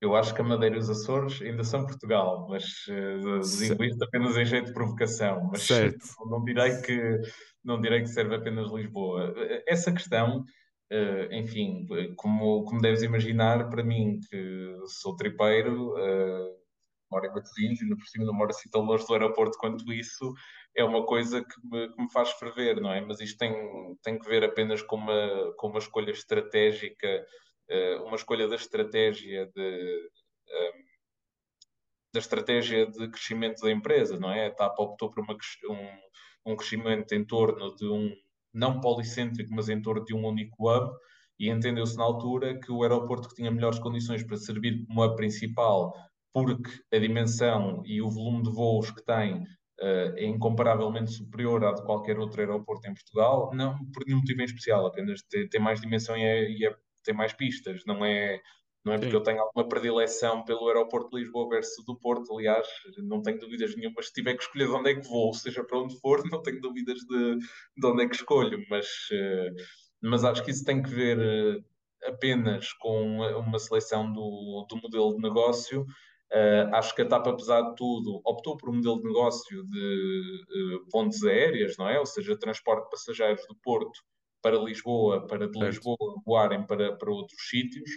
Eu acho que a Madeira e os Açores ainda são Portugal, mas uh, digo isto apenas em jeito de provocação, mas certo. não direi que não direi que serve apenas Lisboa. Essa questão, uh, enfim, como, como deves imaginar, para mim que sou tripeiro, uh, moro em Matosinhos e por cima não moro assim tão longe do aeroporto quanto isso, é uma coisa que me, que me, faz ferver, não é? Mas isto tem, tem que ver apenas com uma, com uma escolha estratégica, uh, uma escolha da estratégia de. Ehm, da estratégia de crescimento da empresa, não é? A TAP optou por uma, um, um crescimento em torno de um, não policêntrico, mas em torno de um único hub, e entendeu-se na altura que o aeroporto que tinha melhores condições para servir como a principal, porque a dimensão e o volume de voos que tem uh, é incomparavelmente superior à de qualquer outro aeroporto em Portugal, não por nenhum motivo em especial, apenas tem, tem mais dimensão e, é, e é, tem mais pistas, não é, não é porque Sim. eu tenho alguma predileção pelo aeroporto de Lisboa versus do Porto, aliás, não tenho dúvidas nenhuma, se tiver que escolher de onde é que vou, seja para onde for, não tenho dúvidas de, de onde é que escolho, mas, uh, mas acho que isso tem que ver uh, apenas com uma seleção do, do modelo de negócio Uh, acho que a TAP, apesar de tudo, optou por um modelo de negócio de uh, pontes aéreas, não é? Ou seja, transporte de passageiros do Porto para Lisboa, para de Lisboa voarem para, para outros sítios.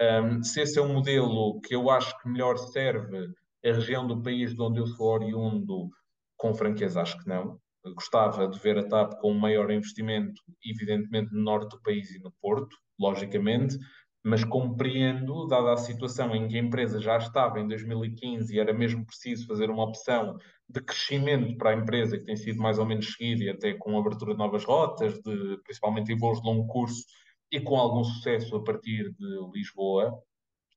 Um, se esse é um modelo que eu acho que melhor serve a região do país de onde eu sou oriundo, com franqueza, acho que não. Eu gostava de ver a TAP com um maior investimento, evidentemente, no norte do país e no Porto, logicamente mas compreendo, dada a situação em que a empresa já estava em 2015 e era mesmo preciso fazer uma opção de crescimento para a empresa, que tem sido mais ou menos seguida, e até com a abertura de novas rotas, de, principalmente em voos de longo curso, e com algum sucesso a partir de Lisboa,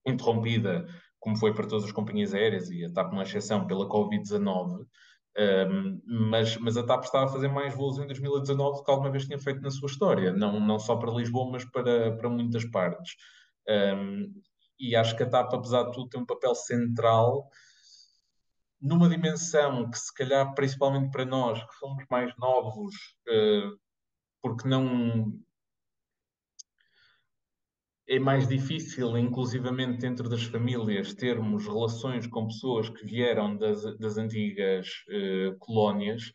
interrompida, como foi para todas as companhias aéreas, e a TAP uma exceção, pela Covid-19, um, mas, mas a TAP estava a fazer mais voos em 2019 do que alguma vez tinha feito na sua história, não, não só para Lisboa, mas para, para muitas partes. Um, e acho que a TAP, apesar de tudo, tem um papel central numa dimensão que, se calhar, principalmente para nós, que somos mais novos, uh, porque não é mais difícil, inclusivamente dentro das famílias, termos relações com pessoas que vieram das, das antigas uh, colónias,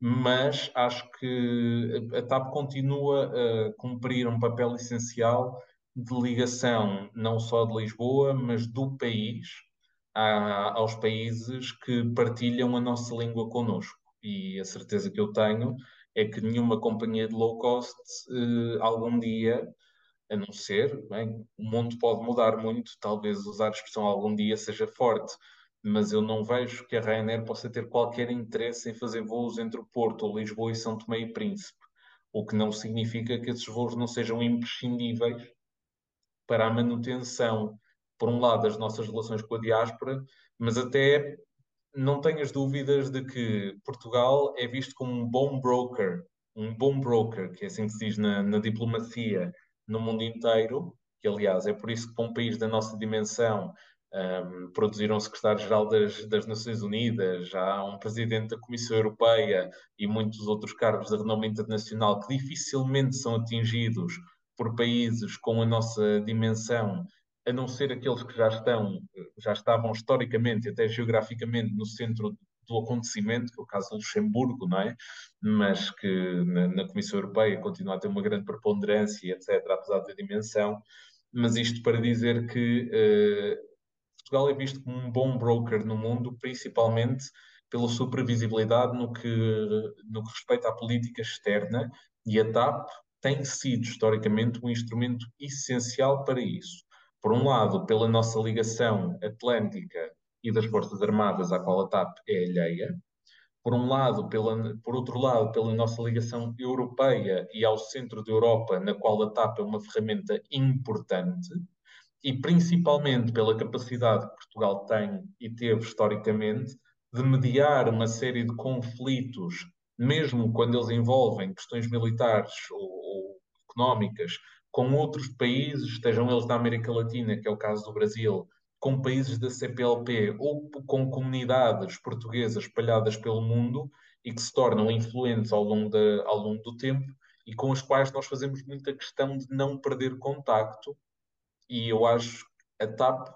mas acho que a TAP continua a cumprir um papel essencial de ligação não só de Lisboa, mas do país a, aos países que partilham a nossa língua connosco. E a certeza que eu tenho é que nenhuma companhia de low cost uh, algum dia a não ser, bem, o mundo pode mudar muito, talvez usar a expressão algum dia seja forte, mas eu não vejo que a Ryanair possa ter qualquer interesse em fazer voos entre o Porto, Lisboa e São Tomé e Príncipe, o que não significa que esses voos não sejam imprescindíveis para a manutenção, por um lado, das nossas relações com a diáspora, mas até não tenho as dúvidas de que Portugal é visto como um bom broker, um bom broker, que é assim que se diz na, na diplomacia no mundo inteiro, que aliás é por isso que para um país da nossa dimensão um, produziram um secretário-geral das, das, Nações Unidas, há um presidente da Comissão Europeia e muitos outros cargos de renome internacional que dificilmente são atingidos por países com a nossa dimensão, a não ser aqueles que já estão, já estavam historicamente e até geograficamente no centro do acontecimento, que é o caso do Luxemburgo, não é? Mas que na, na Comissão Europeia continua a ter uma grande preponderância, etc., apesar da dimensão. Mas isto para dizer que uh, Portugal é visto como um bom broker no mundo, principalmente pela sua previsibilidade no que, no que respeita à política externa, e a TAP tem sido historicamente um instrumento essencial para isso. Por um lado, pela nossa ligação atlântica e das Forças Armadas à qual a TAP é alheia, por um lado, pela, por outro lado, pela nossa ligação europeia e ao centro da Europa, na qual a TAP é uma ferramenta importante, e principalmente pela capacidade que Portugal tem e teve historicamente de mediar uma série de conflitos, mesmo quando eles envolvem questões militares ou, ou económicas, com outros países, estejam eles da América Latina, que é o caso do Brasil, com países da CPLP ou com comunidades portuguesas espalhadas pelo mundo e que se tornam influentes ao longo, ao longo do tempo e com as quais nós fazemos muita questão de não perder contacto e eu acho que a TAP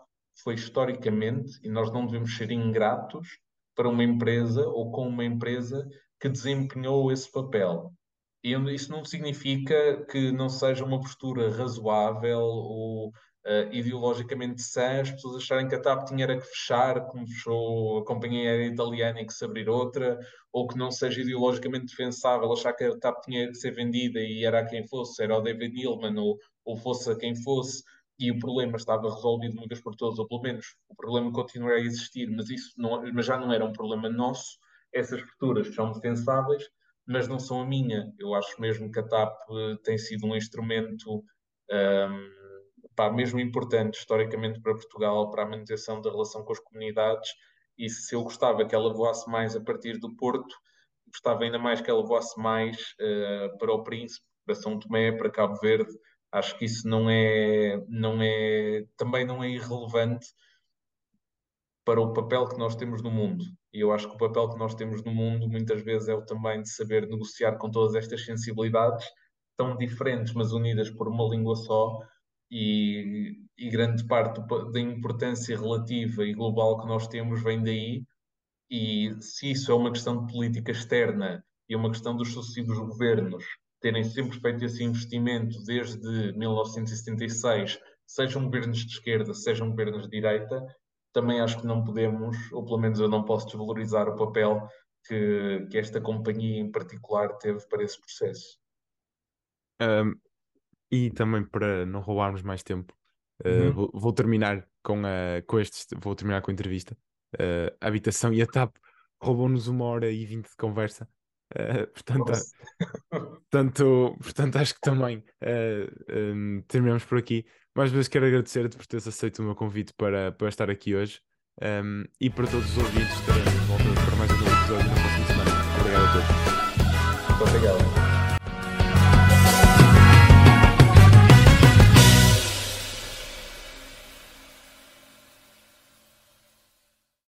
foi historicamente, e nós não devemos ser ingratos para uma empresa ou com uma empresa que desempenhou esse papel. E isso não significa que não seja uma postura razoável ou uh, ideologicamente sã as pessoas acharem que a TAP tinha que fechar, como fechou a companhia aérea italiana e que se abrir outra, ou que não seja ideologicamente defensável achar que a TAP tinha que ser vendida e era a quem fosse, era o David Neilman ou, ou fosse a quem fosse e o problema estava resolvido uma vez por todas, ou pelo menos o problema continua a existir, mas isso não, mas já não era um problema nosso. Essas posturas são defensáveis, mas não são a minha. Eu acho mesmo que a TAP eh, tem sido um instrumento um, pá, mesmo importante historicamente para Portugal, para a manutenção da relação com as comunidades. E se eu gostava que ela voasse mais a partir do Porto, gostava ainda mais que ela voasse mais uh, para o Príncipe, para São Tomé, para Cabo Verde Acho que isso não é, não é, também não é irrelevante para o papel que nós temos no mundo. E eu acho que o papel que nós temos no mundo muitas vezes é o também de saber negociar com todas estas sensibilidades, tão diferentes, mas unidas por uma língua só, e, e grande parte da importância relativa e global que nós temos vem daí. E se isso é uma questão de política externa e uma questão dos sucessivos governos terem sempre feito esse investimento desde 1976, sejam governos de esquerda, sejam governos de direita, também acho que não podemos, ou pelo menos eu não posso desvalorizar o papel que, que esta companhia em particular teve para esse processo. Um, e também para não roubarmos mais tempo, uh, uhum. vou, vou, terminar com, a, com estes, vou terminar com a entrevista. Uh, a habitação e a TAP roubou-nos uma hora e vinte de conversa. Uh, portanto, portanto, portanto, acho que também um, terminamos por aqui. Mais uma vez quero agradecer-te por teres aceito o meu convite para, para estar aqui hoje um, e para todos os ouvintes estaremos de volta para mais um episódio na próxima semana. Obrigado a todos. Muito obrigado.